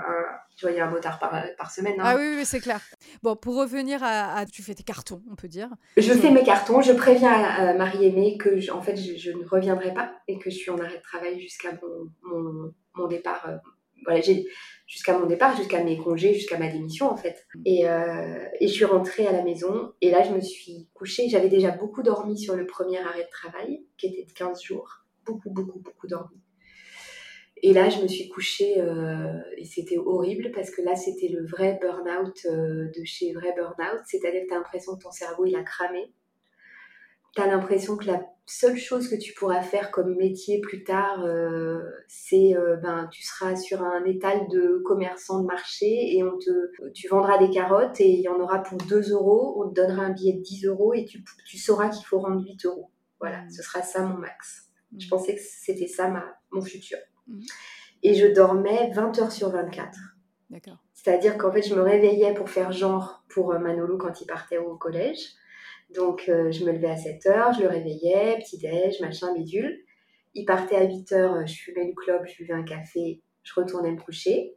je voyais un motard par, par semaine. Hein. Ah oui, oui c'est clair. Bon, pour revenir à, Tu fais tes cartons, on peut dire. Je fais mes cartons. Je préviens à, Marie-Aimée que, en fait, je, ne reviendrai pas et que je suis en arrêt de travail jusqu'à mon, mon, départ. Voilà, j'ai jusqu'à mon départ, jusqu'à mes congés, jusqu'à ma démission en fait. Et, euh, et, je suis rentrée à la maison et là je me suis couchée. J'avais déjà beaucoup dormi sur le premier arrêt de travail qui était de 15 jours. Beaucoup, beaucoup, beaucoup dormi. Et là je me suis couchée euh, et c'était horrible parce que là c'était le vrai burn-out euh, de chez vrai burn-out. C'est-à-dire que tu as l'impression que ton cerveau il a cramé tu as l'impression que la seule chose que tu pourras faire comme métier plus tard, euh, c'est euh, ben tu seras sur un étal de commerçant de marché et on te, tu vendras des carottes et il y en aura pour 2 euros, on te donnera un billet de 10 euros et tu, tu sauras qu'il faut rendre 8 euros. Voilà, mmh. ce sera ça mon max. Je mmh. pensais que c'était ça ma, mon futur. Mmh. Et je dormais 20 heures sur 24. D'accord. C'est-à-dire qu'en fait, je me réveillais pour faire genre pour euh, Manolo quand il partait au collège. Donc, euh, je me levais à 7 heures, je le réveillais, petit-déj, machin, bidule. Il partait à 8 heures, euh, je fumais une clope, je buvais un café, je retournais me coucher.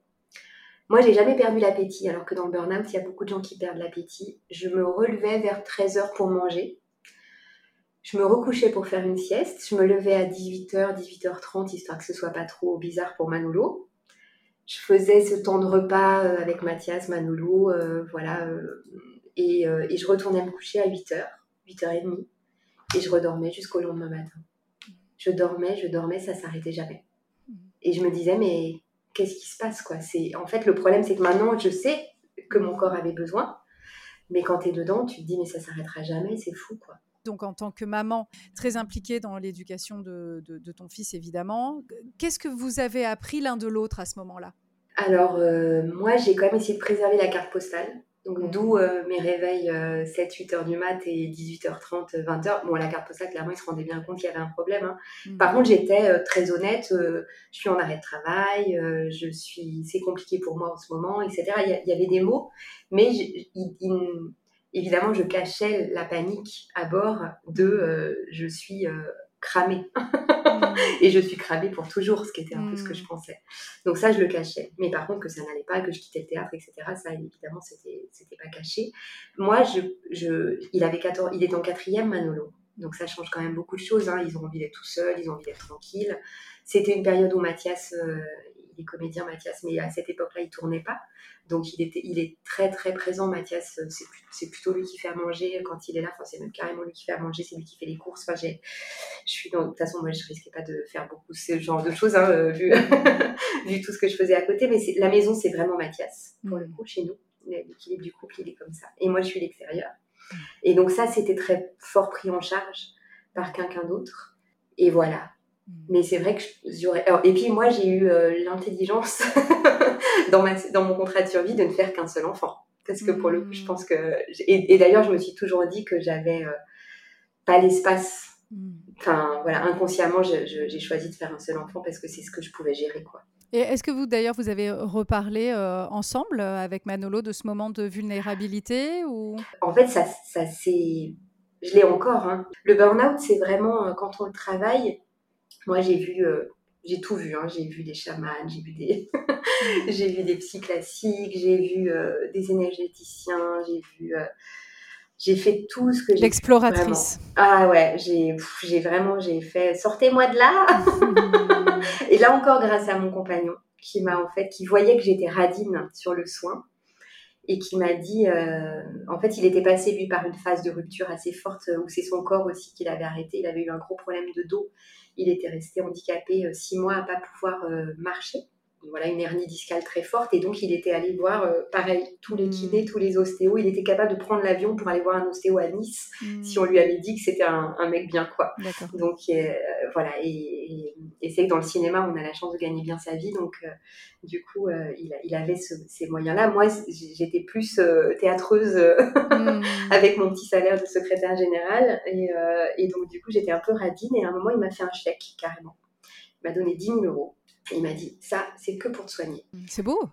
Moi, j'ai jamais perdu l'appétit, alors que dans le burn-out, il y a beaucoup de gens qui perdent l'appétit. Je me relevais vers 13 heures pour manger. Je me recouchais pour faire une sieste. Je me levais à 18h, 18h30, histoire que ce soit pas trop bizarre pour Manolo. Je faisais ce temps de repas euh, avec Mathias, Manolo, voilà, et, je retournais me coucher à 8h, 8h30. Et je redormais jusqu'au lendemain matin. Je dormais, je dormais, ça s'arrêtait jamais. Et je me disais, mais qu'est-ce qui se passe quoi? C'est En fait, le problème, c'est que maintenant, je sais que mon corps avait besoin. Mais quand tu es dedans, tu te dis, mais ça s'arrêtera jamais, c'est fou quoi. Donc, en tant que maman, très impliquée dans l'éducation de, de, ton fils, évidemment, qu'est-ce que vous avez appris l'un de l'autre à ce moment-là? Alors, euh, moi, j'ai quand même essayé de préserver la carte postale. Donc, d'où euh, mes réveils 7-8 euh, heures du mat et 18h30, 20h. Bon, la carte postale, clairement, ils se rendaient bien compte qu'il y avait un problème. Hein. Mm. Par contre, j'étais euh, très honnête. je suis en arrêt de travail. je suis, c'est compliqué pour moi en ce moment, etc. Il y, avait des mots, mais évidemment, je cachais la panique à bord de je suis cramée. Et je suis cramée pour toujours, ce qui était un peu ce que je mm. pensais. Donc ça, je le cachais. Mais par contre, que ça n'allait pas, que je quittais le théâtre, etc., ça, évidemment, c'était, c'était pas caché. Moi, je, je, il, avait 14, il est en quatrième, Manolo. Donc ça change quand même beaucoup de choses. Hein. Ils ont envie d'être tout seuls, ils ont envie d'être tranquilles. C'était une période où Mathias, euh, il est comédien, Mathias, mais à cette époque-là, il tournait pas. Donc il, était, il est très très présent, Mathias. Euh, c'est, plutôt lui qui fait à manger quand il est là. Enfin, c'est même carrément lui qui fait à manger, c'est lui qui fait les courses. Enfin, j'ai, je suis dans, de toute façon, moi, je risquais pas de faire beaucoup ce genre de choses, hein, euh, vu, vu, tout ce que je faisais à côté. Mais la maison, c'est vraiment Mathias, pour le mm. coup, chez nous. L'équilibre du couple, il est comme ça. Et moi, je suis l'extérieur. Et donc ça, c'était très fort pris en charge par quelqu'un d'autre. Et voilà. Mm. Mais c'est vrai que j'aurais. Et puis moi, j'ai eu l'intelligence dans, dans mon contrat de survie de ne faire qu'un seul enfant. Parce que pour le coup, je mm. pense que. Et, d'ailleurs, je me suis toujours dit que j'avais pas l'espace. Enfin, voilà, inconsciemment, j'ai choisi de faire un seul enfant parce que c'est ce que je pouvais gérer, quoi. Et est-ce que vous, d'ailleurs, vous avez reparlé euh, ensemble euh, avec Manolo de ce moment de vulnérabilité ou... En fait, ça, ça c'est... Je l'ai encore. Hein. Le burn-out, c'est vraiment euh, quand on le travaille. Moi, j'ai vu, j'ai tout vu. Hein. J'ai vu des chamans, j'ai vu des, j'ai vu des psy classiques, j'ai vu des énergéticiens, j'ai vu j'ai fait tout ce que j'ai L'exploratrice. Ah ouais, j'ai, j'ai vraiment, j'ai fait, sortez-moi de là. et là encore, grâce à mon compagnon, qui m'a en fait, qui voyait que j'étais radine sur le soin et qui m'a dit, euh, en fait, il était passé lui par une phase de rupture assez forte où c'est son corps aussi qu'il avait arrêté. Il avait eu un gros problème de dos. Il était resté handicapé euh, six mois à pas pouvoir euh, marcher voilà, une hernie discale très forte. Et donc, il était allé voir, euh, pareil, tous les kinés, hmm. tous les ostéos. Il était capable de prendre l'avion pour aller voir un ostéo à Nice hmm. si on lui avait dit que c'était un, mec bien, quoi. Donc, euh, voilà. Et, c'est que dans le cinéma, on a la chance de gagner bien sa vie. Donc, euh, du coup, il, avait ces moyens-là. Moi, j'étais plus théâtreuse hmm. avec mon petit salaire de secrétaire général. Et, et donc, du coup, j'étais un peu radine. Et à un moment, il m'a fait un chèque, carrément. Il m'a donné 10 000 euros il m'a dit, ça, c'est que pour te soigner. C'est beau.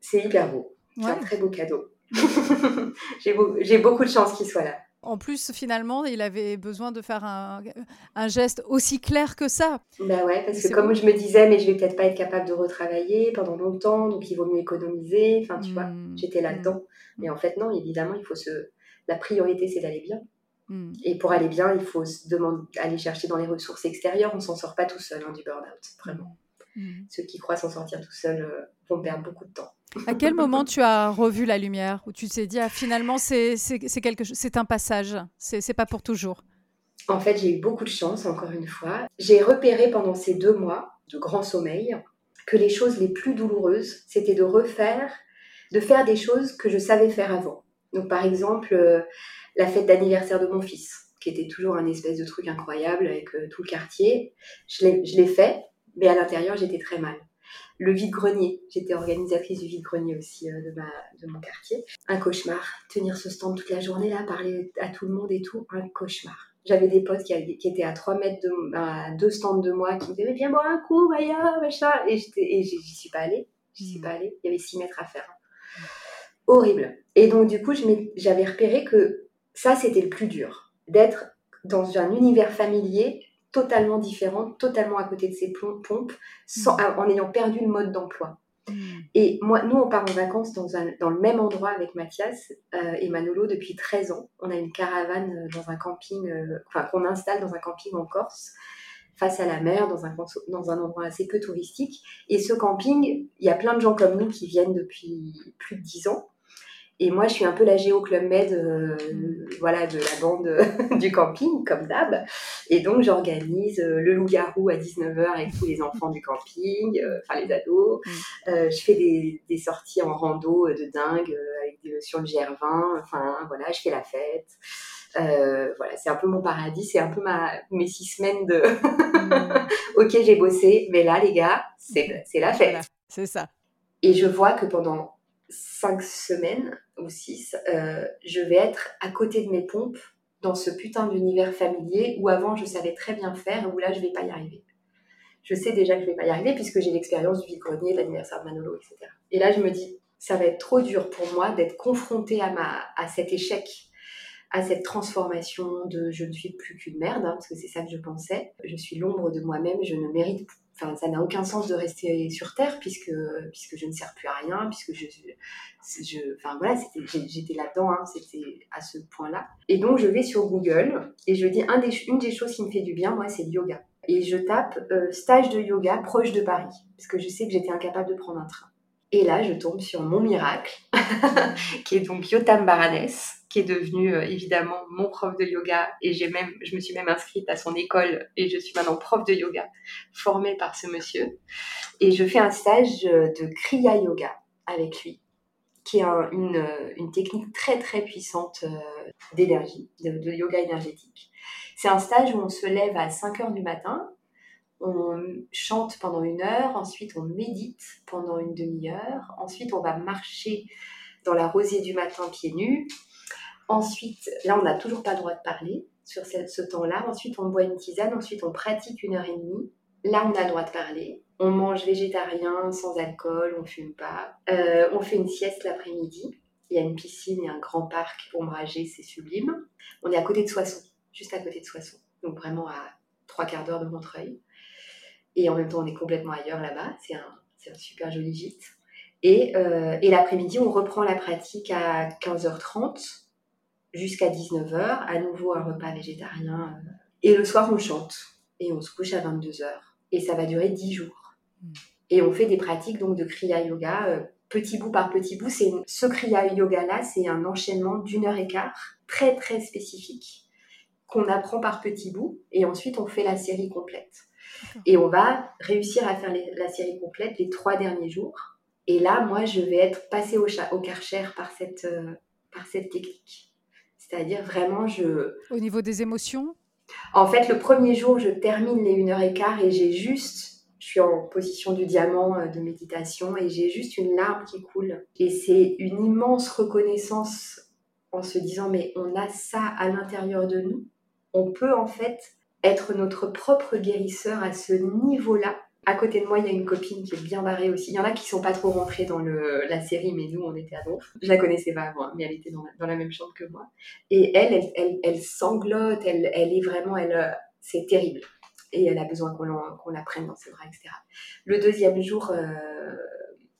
C'est hyper beau. C'est un très beau cadeau. J'ai beaucoup de chance qu'il soit là. En plus, finalement, il avait besoin de faire un, geste aussi clair que ça. Bah ouais, parce que comme je me disais, mais je vais peut-être pas être capable de retravailler pendant longtemps, donc il vaut mieux économiser. Enfin, tu vois, hmm. j'étais là-dedans. Mais en fait, non, évidemment, il faut se. La priorité, c'est d'aller bien. Et pour aller bien, il faut se demander, aller chercher dans les ressources extérieures. On s'en sort pas tout seul hein, du burn-out, vraiment. Mm. Ceux qui croient s'en sortir tout seuls euh, vont perdre beaucoup de temps. À quel moment tu as revu la lumière où tu t'es dit ah, finalement c'est quelque c'est un passage, c'est pas pour toujours? En fait, j'ai eu beaucoup de chance encore une fois. J'ai repéré pendant ces deux mois de grand sommeil que les choses les plus douloureuses, c'était de refaire, de faire des choses que je savais faire avant. Donc par exemple, euh, la fête d'anniversaire de mon fils, qui était toujours un espèce de truc incroyable avec euh, tout le quartier. Je l'ai fait, mais à l'intérieur, j'étais très mal. Le vide-grenier, j'étais organisatrice du vide-grenier aussi euh, de, ma, de mon quartier. Un cauchemar. Tenir ce stand toute la journée là, parler à tout le monde et tout, un cauchemar. J'avais des potes qui, étaient à 3 mètres, de, à 2 stands de moi, qui me disaient Viens boire un coup, Maya, machin. Et, j'y suis pas allée. J'y suis hmm. pas allée. Il y avait 6 mètres à faire. Horrible. Et donc, du coup, j'avais repéré que ça, c'était le plus dur. D'être dans un univers familier totalement différente, totalement à côté de ses pompes, sans, mm. en ayant perdu le mode d'emploi. Mm. Et moi, nous, on part en vacances dans, un, dans le même endroit avec Mathias euh, et Manolo depuis 13 ans. On a une caravane euh, dans un camping, euh, enfin, qu'on installe dans un camping en Corse, face à la mer, dans un, dans un endroit assez peu touristique. Et ce camping, il y a plein de gens comme nous qui viennent depuis plus de 10 ans. Et moi, je suis un peu la géo Club Med, euh, voilà, de la bande du camping, comme d'hab. Et donc, j'organise euh, le loup-garou à 19h avec tous les enfants du camping, euh, enfin les ados. Mm. je fais des, des, sorties en rando de dingue avec, sur le GR20. Enfin, voilà, je fais la fête. voilà, c'est un peu mon paradis, c'est un peu ma, mes six semaines de mm. ok, j'ai bossé, mais là, les gars, c'est la fête. c'est ça. Et je vois que pendant cinq semaines ou six, euh, je vais être à côté de mes pompes dans ce putain d'univers familier où avant je savais très bien faire où là je vais pas y arriver. Je sais déjà que je vais pas y arriver puisque j'ai l'expérience du vide-grenier, de l'anniversaire de Manolo, etc. Et là je me dis, ça va être trop dur pour moi d'être confrontée à, ma, à cet échec, à cette transformation de je ne suis plus qu'une merde, hein, parce que c'est ça que je pensais. Je suis l'ombre de moi-même, je ne mérite Ça n'a aucun sens de rester sur Terre puisque, puisque je ne sers plus à rien, puisque je, je enfin voilà, j'étais là-dedans, hein, c'était à ce point-là. Et donc je vais sur Google et je dis une des choses qui me fait du bien, moi, c'est le yoga. Et je tape euh, stage de yoga proche de Paris, parce que je sais que j'étais incapable de prendre un train. Et là, je tombe sur mon miracle, qui est donc Yotam Baranes, qui est devenu euh, évidemment mon prof de yoga. Et j'ai même, je me suis même inscrite à son école et je suis maintenant prof de yoga, formée par ce monsieur. Et je fais un stage de Kriya Yoga avec lui, qui est une, une, technique très très puissante euh, d'énergie, de, de yoga énergétique. C'est un stage où on se lève à 5 heures du matin, on chante pendant une heure, ensuite on médite pendant une demi-heure, ensuite on va marcher dans la rosée du matin pieds nus. Ensuite, là, on n'a toujours pas le droit de parler sur ce, temps-là. Ensuite, on boit une tisane. Ensuite, on pratique une heure et demie. Là, on a le droit de parler. On mange végétarien, sans alcool, on fume pas. Euh, on fait une sieste l'après-midi. Il y a une piscine et un grand parc ombragé, c'est sublime. On est à côté de Soissons, juste à côté de Soissons. Donc vraiment à trois quarts d'heure de Montreuil. Et en même temps, on est complètement ailleurs là-bas. C'est un, un, super joli gîte. Et, euh, et l'après-midi, on reprend la pratique à 15h30 jusqu'à 19h. À nouveau, un repas végétarien. Euh. Et le soir, on chante. Et on se couche à 22h. Et ça va durer 10 jours. Hmm. Et on fait des pratiques donc de Kriya Yoga, euh, petit bout par petit bout. C'est ce Kriya Yoga là, c'est un enchaînement d'une heure et quart, très très spécifique, qu'on apprend par petits bouts. Et ensuite, on fait la série complète. Et on va réussir à faire la série complète les trois derniers jours. Et là, moi, je vais être passée au, au Karcher par cette, euh, par cette technique. C'est-à-dire vraiment, je... Au niveau des émotions? En fait, le premier jour, je termine les 1h15 et j'ai juste... Je suis en position du diamant euh, de méditation et j'ai juste une larme qui coule. Et c'est une immense reconnaissance en se disant, mais on a ça à l'intérieur de nous. On peut en fait être notre propre guérisseur à ce niveau-là. À côté de moi, il y a une copine qui est bien barrée aussi. Il y en a qui sont pas trop rentrés dans le, la série, mais nous, on était à Donf. Je la connaissais pas avant, mais elle était dans la, même chambre que moi. Et elle, elle, elle, elle sanglote, elle, elle, est vraiment, elle, euh, c'est terrible. Et elle a besoin qu'on la prenne dans ses bras, etc. Le deuxième jour, euh,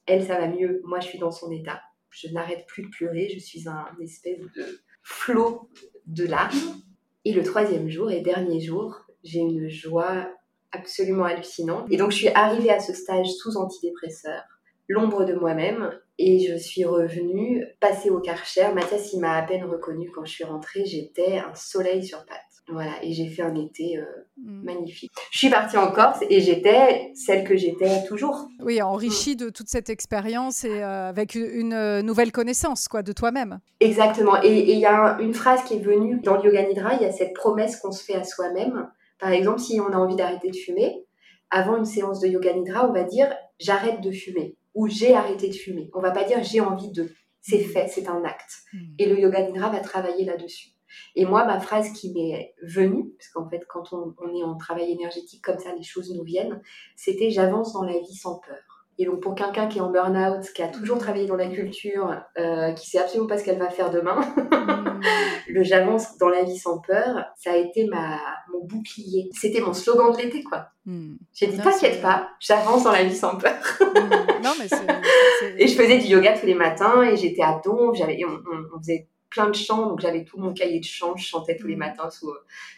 elle, ça va mieux. Moi, je suis dans son état. Je n'arrête plus de pleurer. Je suis un espèce de flot de larmes. Et le troisième jour et dernier jour, j'ai une joie absolument hallucinante. Et donc, je suis arrivée à ce stage sous antidépresseur, l'ombre de moi-même, et je suis revenue passer au Karcher. Mathias, il m'a à peine reconnue quand je suis rentrée. J'étais un soleil sur pattes. Voilà, et j'ai fait un été euh, mm. magnifique. Je suis partie en Corse et j'étais celle que j'étais toujours. Oui, enrichie de toute cette expérience et euh, avec une euh, nouvelle connaissance quoi, de toi-même. Exactement. Et il y a une phrase qui est venue dans le Yoga Nidra, il y a cette promesse qu'on se fait à soi-même. Par exemple, si on a envie d'arrêter de fumer, avant une séance de Yoga Nidra, on va dire j'arrête de fumer ou j'ai arrêté de fumer. On va pas dire j'ai envie de. C'est fait, c'est un acte. Mm. Et le Yoga Nidra va travailler là-dessus. Et moi, ma phrase qui m'est venue, parce qu'en fait, quand on, est en travail énergétique comme ça, les choses nous viennent, c'était j'avance dans la vie sans peur. Et donc pour quelqu'un qui est en burn-out, qui a toujours travaillé dans la culture, euh, qui sait absolument pas ce qu'elle va faire demain, mm. le j'avance dans la vie sans peur, ça a été ma, mon bouclier. C'était mon slogan de l'été, quoi. Mm. J'ai dit, t'inquiète pas, j'avance dans la vie sans peur. Mm. non, mais Et je faisais du yoga tous les matins et j'étais à Donf, j'avais, on, on, faisait plein de chants, donc j'avais tout mon cahier de chants, je chantais tous les mm. matins sous,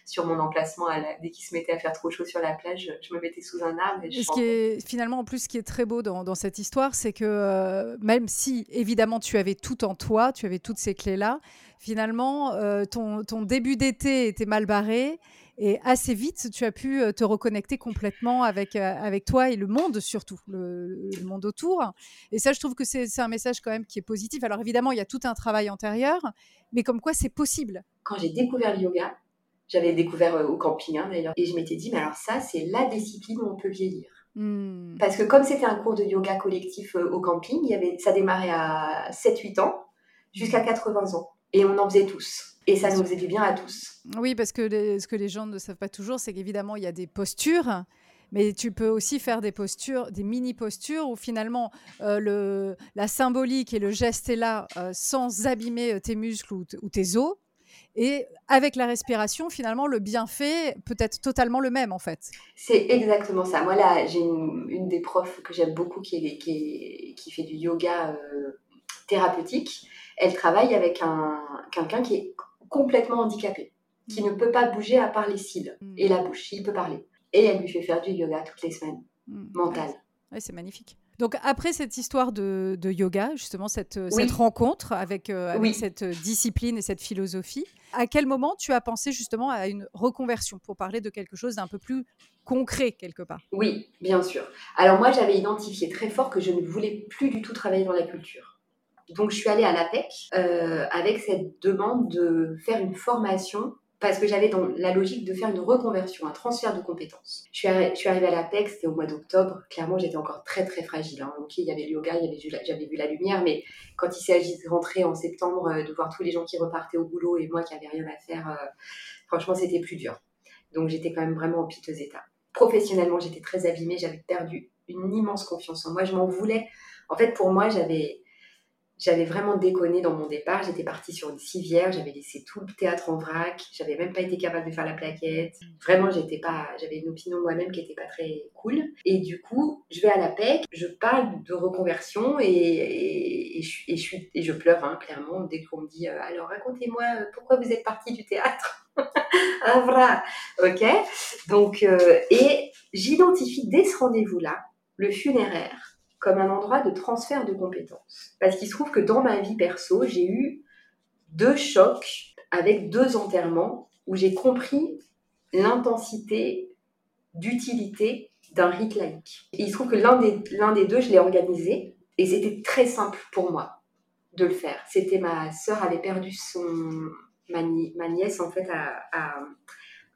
sur mon emplacement. À dès qu'il se mettait à faire trop chaud sur la plage, je me mettais sous un arbre et je Ce qui est, finalement, en plus, ce qui est très beau dans, dans cette histoire, c'est que euh, même si, évidemment, tu avais tout en toi, tu avais toutes ces clés-là, finalement, euh, ton, ton début d'été était mal barré et assez vite, tu as pu euh, te reconnecter complètement avec, euh, avec toi et le monde surtout, le, monde autour. Et ça, je trouve que c'est un message quand même qui est positif. Alors évidemment, il y a tout un travail antérieur, mais comme quoi c'est possible. Quand j'ai découvert le yoga, j'avais découvert euh, au camping hein, d'ailleurs, et je m'étais dit, mais alors ça, c'est la discipline où on peut vieillir. Hmm. Parce que comme c'était un cours de yoga collectif au camping, il y avait, ça démarrait à 7-8 ans jusqu'à 80 ans. Et on en faisait tous. Et ça nous faisait du bien à tous. Oui, parce que ce que les gens ne savent pas toujours, c'est qu'évidemment, il y a des postures. Mais tu peux aussi faire des postures, des mini-postures où finalement euh, le, la symbolique et le geste est là euh, sans abîmer euh, tes muscles ou, tes os. Et avec la respiration, finalement, le bienfait peut être totalement le même en fait. C'est exactement ça. Moi, là, j'ai une, des profs que j'aime beaucoup qui, qui, qui, fait du yoga thérapeutique. Elle travaille avec un, quelqu'un qui est complètement handicapé, qui ne peut pas bouger à part les cils mm. et la bouche. Il peut parler. Et elle lui fait faire du yoga toutes les semaines, mm. mental. Ouais, c'est magnifique. Donc après cette histoire de, yoga, justement cette, cette rencontre avec, euh, cette discipline et cette philosophie, à quel moment tu as pensé justement à une reconversion pour parler de quelque chose d'un peu plus concret quelque part? Oui, bien sûr. Alors moi j'avais identifié très fort que je ne voulais plus du tout travailler dans la culture. Donc, je suis allée à l'APEC euh, avec cette demande de faire une formation parce que j'avais dans la logique de faire une reconversion, un transfert de compétences. Je suis, arrivée à l'APEC, c'était au mois d'octobre. Clairement, j'étais encore très très fragile. Hein. Il y avait le yoga, j'avais vu la lumière, mais quand il s'agit de rentrer en septembre, euh, de voir tous les gens qui repartaient au boulot et moi qui n'avais rien à faire, euh, franchement, c'était plus dur. Donc j'étais quand même vraiment en piteux état. Professionnellement, j'étais très abîmée, j'avais perdu une immense confiance en moi. Je m'en voulais. En fait, pour moi, j'avais j'avais vraiment déconné dans mon départ. J'étais partie sur une civière, j'avais laissé tout le théâtre en vrac, j'avais même pas été capable de faire la plaquette. Vraiment, j'étais pas, j'avais une opinion moi-même qui était pas très cool. Et du coup, je vais à la PEC, je parle de reconversion et, et, je, et, je, suis, et je pleure hein, clairement dès qu'on me dit euh, alors racontez-moi euh, pourquoi vous êtes partie du théâtre? ah voilà, ok? Donc euh, et j'identifie dès ce rendez-vous-là le funéraire comme un endroit de transfert de compétences. Parce qu'il se trouve que dans ma vie perso, j'ai eu deux chocs avec deux enterrements où j'ai compris l'intensité d'utilité d'un rite laïque. il se trouve que l'un des, l'un des deux, je l'ai organisé et c'était très simple pour moi de le faire. C'était ma sœur avait perdu son... Ma, nièce, en fait, a,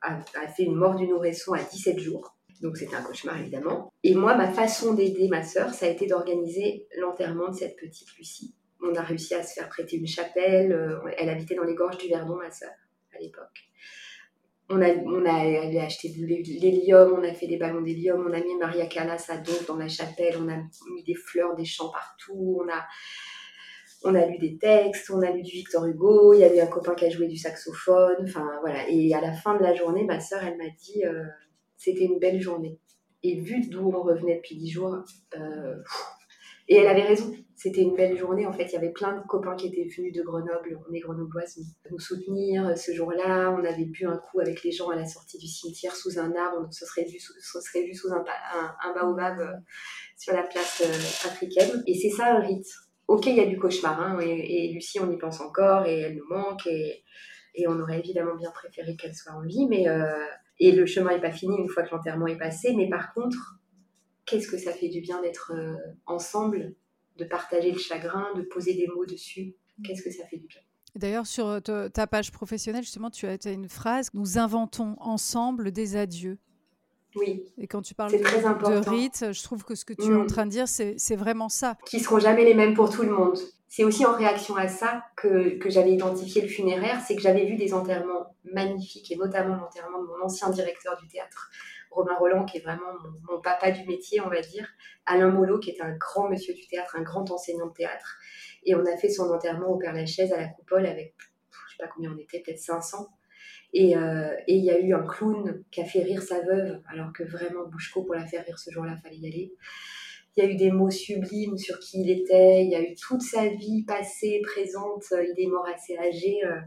a fait une mort du nourrisson à 17 jours. Donc c'était un cauchemar évidemment. Et moi, ma façon d'aider ma sœur, ça a été d'organiser l'enterrement de cette petite Lucie. On a réussi à se faire prêter une chapelle. Euh, elle habitait dans les gorges du Verdon, ma sœur, à l'époque. On a, on a acheté de l'hélium, on a fait des ballons d'hélium, on a mis Maria Callas à dos dans la chapelle, on a mis des fleurs, des chants partout, on a, on a lu des textes, on a lu du Victor Hugo, il y avait un copain qui a joué du saxophone, enfin voilà. Et à la fin de la journée, ma sœur, elle m'a dit, euh, c'était une belle journée. Et vu d'où on revenait depuis dix jours, euh, et elle avait raison, c'était une belle journée. En fait, il y avait plein de copains qui étaient venus de Grenoble, on est grenobloises, nous soutenir ce jour-là. On avait bu un coup avec les gens à la sortie du cimetière sous un arbre, on se serait vu sous, serait vu sous un, un, baobab euh, sur la place euh, africaine. Et c'est ça un rite. Ok, il y a du cauchemar, hein, et, Lucie, on y pense encore, et elle nous manque, et, et on aurait évidemment bien préféré qu'elle soit en vie, mais et le chemin n'est pas fini une fois que l'enterrement est passé, mais par contre, qu'est-ce que ça fait du bien d'être euh, ensemble, de partager le chagrin, de poser des mots dessus? Qu'est-ce que ça fait du bien? D'ailleurs, sur euh, ta page professionnelle, justement, tu as une phrase Nous inventons ensemble des adieux. Oui. Et quand tu parles de, très de rite, je trouve que ce que tu es en mm. train de dire, c'est vraiment ça. Qui seront jamais les mêmes pour tout le monde. C'est aussi en réaction à ça que, que j'avais identifié le funéraire, c'est que j'avais vu des enterrements magnifiques, et notamment l'enterrement de mon ancien directeur du théâtre, Romain Roland, qui est vraiment mon, papa du métier, on va dire, Alain Molot, qui est un grand monsieur du théâtre, un grand enseignant de théâtre. Et on a fait son enterrement au Père Lachaise à la Coupole avec, je sais pas combien on était, peut-être 500. Euh, et il y a eu un clown qui a fait rire sa veuve, alors que vraiment, Bouchko, pour la faire rire ce jour-là, fallait y aller. Il y a eu des mots sublimes sur qui il était. Il y a eu toute sa vie passée, présente. Il est mort assez âgé. Euh,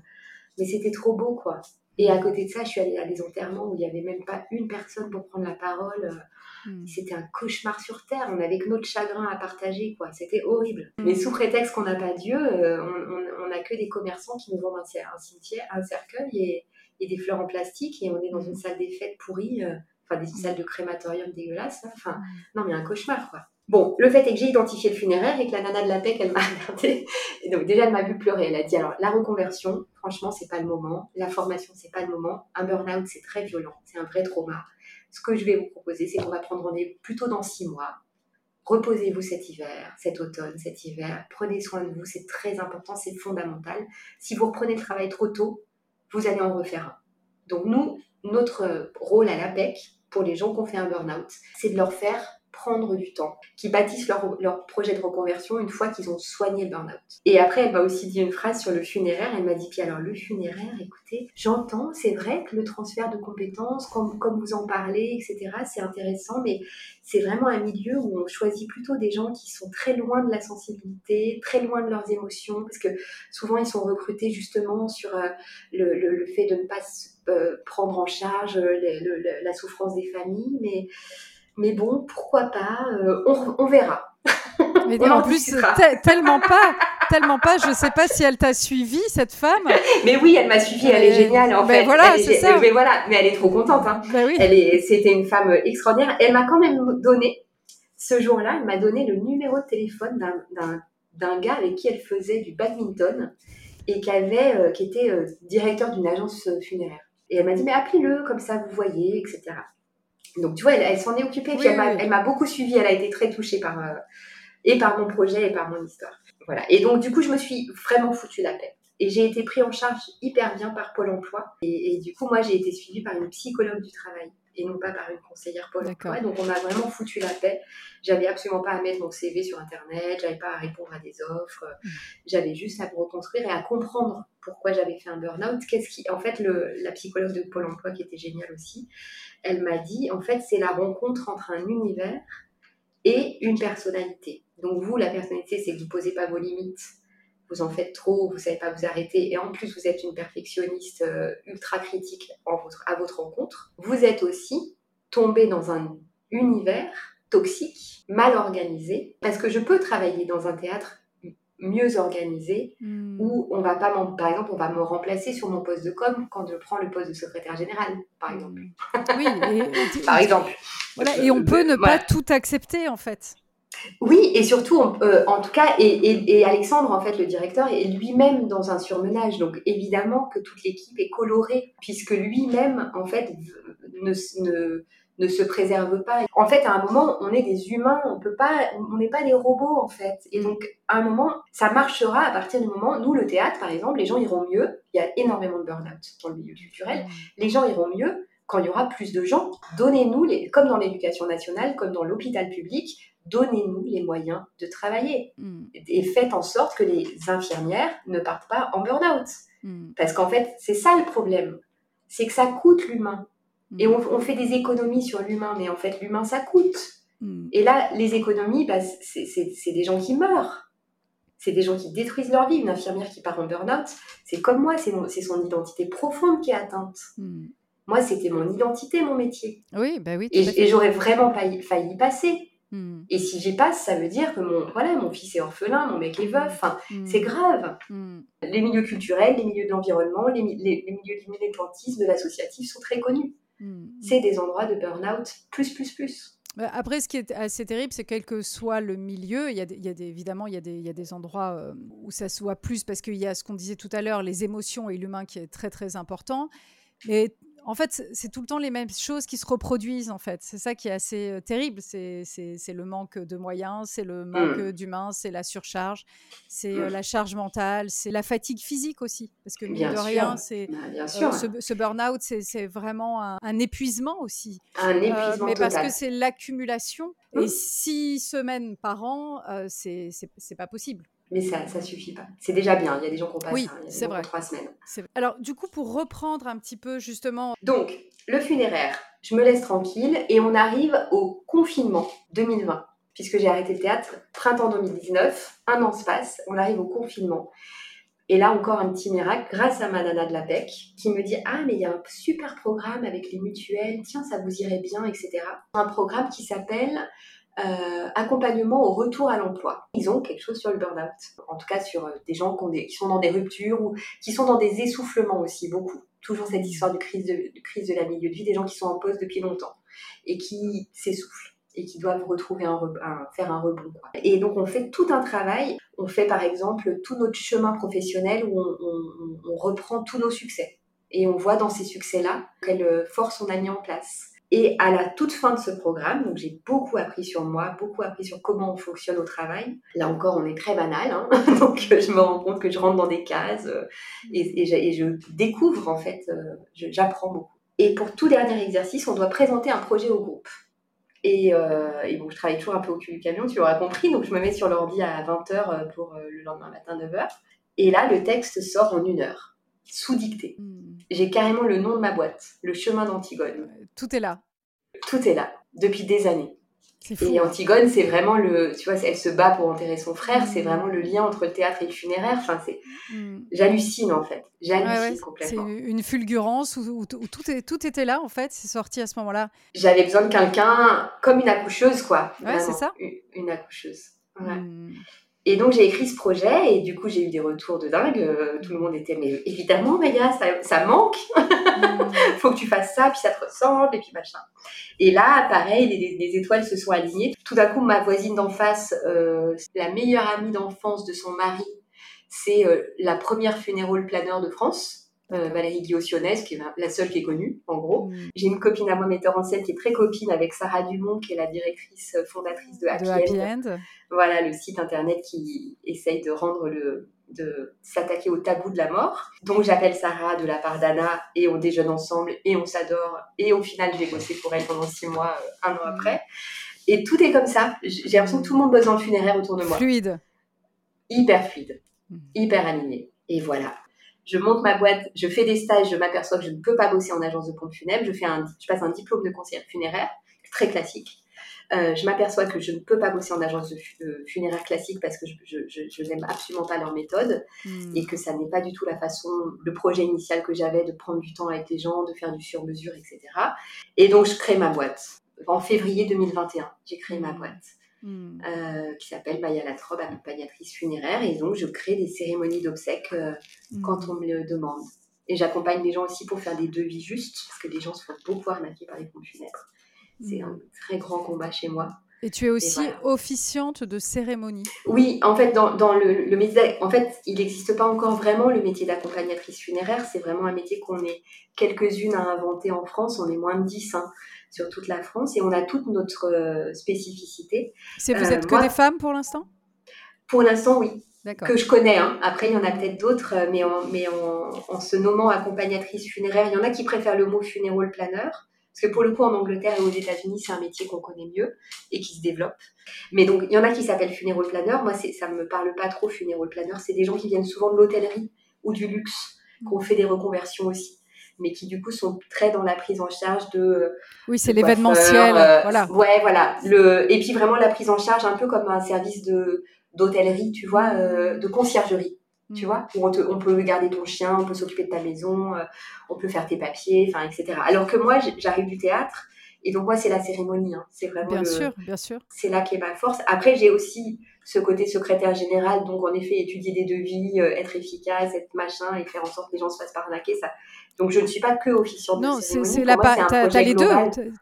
mais c'était trop beau, quoi. Et à côté de ça, je suis allée à des enterrements où il n'y avait même pas une personne pour prendre la parole. Hmm. C'était un cauchemar sur Terre. On avait que notre chagrin à partager, quoi. C'était horrible. Hmm. Mais sous prétexte qu'on n'a pas Dieu, euh, on n'a que des commerçants qui nous vendent un, cimetière, un cercueil et, des fleurs en plastique. Et on est dans une salle des fêtes pourrie. Euh, enfin, des salles de crématorium dégueulasses. Enfin, hmm. non, mais un cauchemar, quoi. Bon, le fait est que j'ai identifié le funéraire et que la nana de la PEC, elle m'a regardé. Et donc, déjà, elle m'a vu pleurer. Elle a dit alors, la reconversion, franchement, c'est pas le moment. La formation, c'est pas le moment. Un burn-out, c'est très violent. C'est un vrai trauma. Ce que je vais vous proposer, c'est qu'on va prendre rendez-vous plutôt dans six mois. Reposez-vous cet hiver, cet automne, cet hiver. Prenez soin de vous. C'est très important. C'est fondamental. Si vous reprenez le travail trop tôt, vous allez en refaire un. Donc, nous, notre rôle à la PEC, pour les gens qui ont fait un burn-out, c'est de leur faire prendre du temps, qui bâtissent leur, leur projet de reconversion une fois qu'ils ont soigné le burn-out. Et après, elle m'a aussi dit une phrase sur le funéraire. Elle m'a dit, puis alors le funéraire, écoutez, j'entends, c'est vrai que le transfert de compétences, comme, comme vous en parlez, etc., c'est intéressant, mais c'est vraiment un milieu où on choisit plutôt des gens qui sont très loin de la sensibilité, très loin de leurs émotions, parce que souvent ils sont recrutés justement sur euh, le, le, fait de ne pas euh, prendre en charge euh, la souffrance des familles, mais mais bon, pourquoi pas, euh, on, verra. Mais en, plus, tellement pas, tellement pas. Je sais pas si elle t'a suivi cette femme. Mais oui, elle m'a suivi. Elle est géniale en fait. Voilà, c'est ça. Mais voilà, mais elle est trop contente. Hein. Ben oui. Elle est, c'était une femme extraordinaire. Elle m'a quand même donné ce jour-là. Elle m'a donné le numéro de téléphone d'un, gars avec qui elle faisait du badminton et qui, avait, qui était directeur d'une agence funéraire. Et elle m'a dit, mais appelez-le, comme ça vous voyez, etc. Donc, tu vois, elle, s'en est occupée, puis elle m'a beaucoup suivie, elle a été très touchée par, et par mon projet et par mon histoire. Voilà. Et donc, du coup, je me suis vraiment foutu la paix. Et j'ai été pris en charge hyper bien par Pôle emploi. Et, du coup, moi, j'ai été suivie par une psychologue du travail et non pas par une conseillère Pôle emploi. Donc, on m'a vraiment foutu la paix. J'avais absolument pas à mettre mon CV sur Internet, j'avais pas à répondre à des offres. Mm. J'avais juste à me reconstruire et à comprendre pourquoi j'avais fait un burn-out. Qu'est-ce qui, en fait, le, la psychologue de Pôle emploi qui était géniale aussi, elle m'a dit, en fait, c'est la rencontre entre un univers et une personnalité. Donc vous, la personnalité, c'est que vous ne posez pas vos limites, vous en faites trop, vous ne savez pas vous arrêter, et en plus vous êtes une perfectionniste euh, ultra critique à votre rencontre. Vous êtes aussi tombé dans un univers toxique, mal organisé, parce que je peux travailler dans un théâtre mieux organisé hmm. où on va pas par exemple on va me remplacer sur mon poste de com quand je prends le poste de secrétaire général par exemple oui et, par exemple voilà et on peut ne pas tout accepter en fait oui, et surtout, euh, en tout cas, et, Alexandre, en fait, le directeur, est lui-même dans un surmenage. Donc, évidemment que toute l'équipe est colorée, puisque lui-même, en fait, ne, ne, se préserve pas. En fait, à un moment, on est des humains, on peut pas, on n'est pas des robots, en fait. Et donc, à un moment, ça marchera à partir du moment, nous, le théâtre, par exemple, les gens iront mieux. Il y a énormément de burn-out dans le milieu culturel. Les gens iront mieux quand il y aura plus de gens. Donnez-nous, les, comme dans l'éducation nationale, comme dans l'hôpital public, donnez-nous les moyens de travailler mm. et faites en sorte que les infirmières ne partent pas en burn-out. Mm. Parce qu'en fait, c'est ça le problème, c'est que ça coûte l'humain. Et mm. on, fait des économies sur l'humain, mais en fait, l'humain, ça coûte. Et là, les économies, bah, c'est des gens qui meurent. C'est des gens qui détruisent leur vie. Une infirmière qui part en burn-out, c'est comme moi, c'est son identité profonde qui est atteinte. Moi, c'était mon identité, mon métier. Oui, bah oui. Et, j'aurais vraiment failli, failli y passer. Hmm. Et si j'y passe, ça veut dire que mon, voilà, mon fils est orphelin, mon mec est veuf. Enfin, hmm. c'est grave. Hmm. Les milieux culturels, les milieux de l'environnement, les, les, milieux du militantisme, de l'associatif sont très connus. C'est des endroits de burn-out plus, plus, plus. Bah, après, ce qui est assez terrible, c'est quel que soit le milieu, il y a, il y a des, évidemment, il y, a des, il y a des endroits euh, où ça se voit plus parce qu'il y a ce qu'on disait tout à l'heure, les émotions et l'humain qui est très, très important. Mais en fait, c'est tout le temps les mêmes choses qui se reproduisent, en fait. C'est ça qui est assez euh, terrible. C'est le manque de moyens, c'est le manque mmh. d'humains, c'est la surcharge, c'est euh, mmh. la charge mentale, c'est la fatigue physique aussi. Parce que, mine de rien, c'est bah, euh, ce, burn-out, c'est vraiment un, épuisement aussi. Un épuisement Mais parce que c'est l'accumulation. Et mmh. six semaines par an, c'est pas possible mais ça ne suffit pas. C'est déjà bien, il y a des gens qui ont oui, vrai. trois semaines. Alors du coup, pour reprendre un petit peu justement... Donc, le funéraire, je me laisse tranquille et on arrive au confinement 2020, puisque j'ai arrêté le théâtre printemps 2019, un an se passe, on arrive au confinement. Et là encore un petit miracle, grâce à ma nana de la PEC, qui me dit Ah, mais il y a un super programme avec les mutuelles, tiens, ça vous irait bien, etc. Un programme qui s'appelle euh, accompagnement au retour à l'emploi. Ils ont quelque chose sur le burn-out, en tout cas sur euh, des gens qui, sont dans des ruptures ou qui sont dans des essoufflements aussi, beaucoup. Toujours cette histoire de crise de, la milieu de vie, des gens qui sont en poste depuis longtemps et qui s'essoufflent et qui doivent retrouver un, faire un rebond. Et donc on fait tout un travail. On fait par exemple tout notre chemin professionnel où on, on reprend tous nos succès et on voit dans ces succès-là quelle force on a mis en place et à la toute fin de ce programme, donc j'ai beaucoup appris sur moi, beaucoup appris sur comment on fonctionne au travail. Là encore, on est très banal, hein donc euh, je me rends compte que je rentre dans des cases euh, et, je, découvre en fait, euh, j'apprends beaucoup. Et pour tout dernier exercice, on doit présenter un projet au groupe. Et, bon, je travaille toujours un peu au cul du camion, tu l'auras compris, donc je me mets sur l'ordi à 20h pour le lendemain matin 9h. Et là, le texte sort en une heure sous dictée. Hmm. J'ai carrément le nom de ma boîte, le chemin d'Antigone. Tout est là. Tout est là, depuis des années. Et Antigone, c'est vraiment le, tu vois, elle se bat pour enterrer son frère, c'est hmm. vraiment le lien entre le théâtre et le funéraire. Enfin, c'est, hmm. j'hallucine en fait, j'hallucine complètement. C'est une fulgurance où, tout, est, tout était là en fait, c'est sorti à ce moment-là. J'avais besoin de quelqu'un comme une accoucheuse quoi. Ouais, c'est ça. Une, accoucheuse. Et donc j'ai écrit ce projet et du coup j'ai eu des retours de dingue. Euh, tout le monde était mais évidemment Maya ça, ça manque. Mm. Faut que tu fasses ça puis ça te ressemble et puis machin. Et là pareil les, étoiles se sont alignées. Tout d'un coup ma voisine d'en face, euh, la meilleure amie d'enfance de son mari, c'est la première funeral planner de France. Valérie Guillaume-Sionès, qui est la seule qui est connue, en gros. Mm. J'ai une copine à moi, metteur en scène, qui est très copine avec Sarah Dumont, qui est la directrice fondatrice de Happy, End. Voilà, le site internet qui essaye de rendre le, de s'attaquer au tabou de la mort. Donc j'appelle Sarah de la part d'Anna et on déjeune ensemble et on s'adore. Et au final, j'ai bossé pour elle pendant six mois, euh, un an après. Et tout est comme ça. J'ai l'impression que tout le monde bosse dans le funéraire autour de moi. Fluide. Hyper fluide. Hmm. Hyper aligné. Et voilà. Je monte ma boîte, je fais des stages, je m'aperçois que je ne peux pas bosser en agence de pompe funèbre. Je, fais un, je passe un diplôme de conseiller funéraire, très classique. Euh, je m'aperçois que je ne peux pas bosser en agence de funéraire classique parce que je, n'aime absolument pas leur méthode hmm. et que ça n'est pas du tout la façon, le projet initial que j'avais de prendre du temps avec les gens, de faire du sur-mesure, etc. Et donc, je crée ma boîte. En février 2021, j'ai créé ma hmm. boîte. Hmm. Euh, qui s'appelle Maya Latrobe, accompagnatrice funéraire. Et donc, je crée des cérémonies d'obsèques euh, quand on me le demande. Et j'accompagne les gens aussi pour faire des devis justes, parce que les gens se font beaucoup arnaquer par les pompes funèbres. C'est un très grand combat chez moi. Et tu es aussi officiante de cérémonie. Oui, en fait, dans, dans le, le, métier, en fait, il n'existe pas encore vraiment le métier d'accompagnatrice funéraire. C'est vraiment un métier qu'on est quelques-unes à inventer en France. On est moins de 10 hein, sur toute la France et on a toute notre euh, spécificité. C'est vous êtes euh, que des femmes pour l'instant? Pour l'instant, oui. Que je connais. Hein. Après, il y en a peut-être d'autres, euh, mais, en, mais en, en, se nommant accompagnatrice funéraire, il y en a qui préfèrent le mot funeral planner. Parce que pour le coup, en Angleterre et aux États-Unis, c'est un métier qu'on connaît mieux et qui se développe. Mais donc, il y en a qui s'appellent funeral planner. Moi, ça ne me parle pas trop, funeral planner. C'est des gens qui viennent souvent de l'hôtellerie ou du luxe, qui ont fait des reconversions aussi mais qui du coup sont très dans la prise en charge de oui c'est l'événementiel euh, voilà ouais voilà le et puis vraiment la prise en charge un peu comme un service de d'hôtellerie tu vois euh, de conciergerie tu mm. vois, où on, peut garder ton chien, on peut s'occuper de ta maison, euh, on peut faire tes papiers, enfin, etc. Alors que moi, j'arrive du théâtre, et donc moi, c'est la cérémonie, hein. c'est vraiment bien sûr, bien sûr. C'est là qu'est ma force. Après, j'ai aussi ce côté secrétaire général, donc en effet, étudier des devis, euh, être efficace, être machin, et faire en sorte que les gens se fassent pas arnaquer, ça. Donc je ne suis pas que officiante non, c'est la partie. T'as les deux.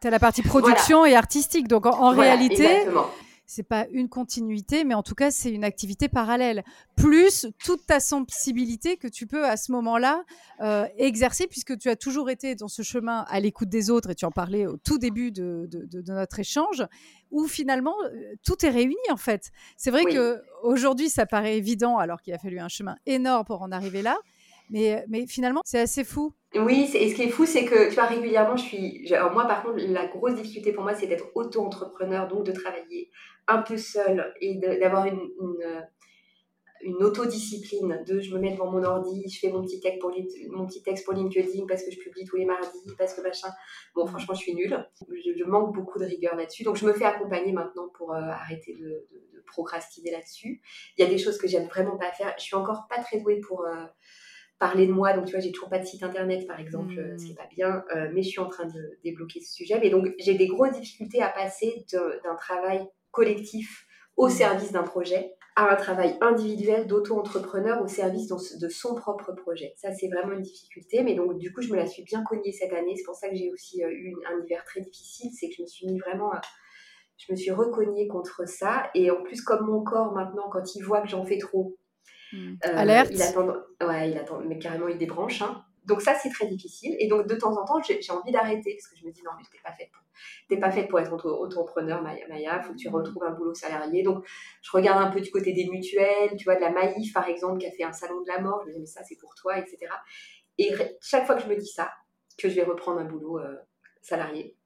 T'as la partie production et artistique. Donc en, réalité. Exactement c'est pas une continuité, mais en tout cas, c'est une activité parallèle. Plus toute ta sensibilité que tu peux à ce moment-là euh, exercer, puisque tu as toujours été dans ce chemin à l'écoute des autres, et tu en parlais au tout début de, notre échange, où finalement, euh, tout est réuni en fait. C'est vrai que aujourd'hui, ça paraît évident, alors qu'il a fallu un chemin énorme pour en arriver là. Mais, mais finalement, c'est assez fou. Oui, et ce qui est fou, c'est que, tu vois, régulièrement, je suis. Moi, par contre, la grosse difficulté pour moi, c'est d'être auto-entrepreneur, donc de travailler un peu seule et d'avoir une, une, une, autodiscipline de je me mets devant mon ordi, je fais mon petit, texte pour, LinkedIn parce que je publie tous les mardis, parce que machin. Bon, franchement, je suis nulle. Je, manque beaucoup de rigueur là-dessus. Donc, je me fais accompagner maintenant pour euh, arrêter de, procrastiner là-dessus. Il y a des choses que j'aime vraiment pas faire. Je suis encore pas très douée pour. Euh, parler de moi. Donc, tu vois, j'ai toujours pas de site internet, par exemple, mmh. ce qui n'est pas bien, euh, mais je suis en train de débloquer ce sujet. Mais donc, j'ai des grosses difficultés à passer d'un travail collectif au mmh. service d'un projet à un travail individuel d'auto-entrepreneur au service de son propre projet. Ça, c'est vraiment une difficulté. Mais donc, du coup, je me la suis bien cognée cette année. C'est pour ça que j'ai aussi euh, eu un hiver très difficile. C'est que je me suis mis vraiment... je me suis recognée contre ça. Et en plus, comme mon corps, maintenant, quand il voit que j'en fais trop, Hmm. Euh, Alerte. Il attend, ouais, il attend, mais carrément, il débranche. Hein. Donc ça, c'est très difficile. Et donc, de temps en temps, j'ai envie d'arrêter parce que je me dis, non, mais t'es pas faite pour, pas faite pour être auto-entrepreneur, Maya. Il faut que tu hmm. retrouves un boulot salarié. Donc, je regarde un peu du côté des mutuelles, tu vois, de la Maïf, par exemple, qui a fait un salon de la mort. Je me dis, mais ça, c'est pour toi, etc. Et chaque fois que je me dis ça, que je vais reprendre un boulot euh, salarié,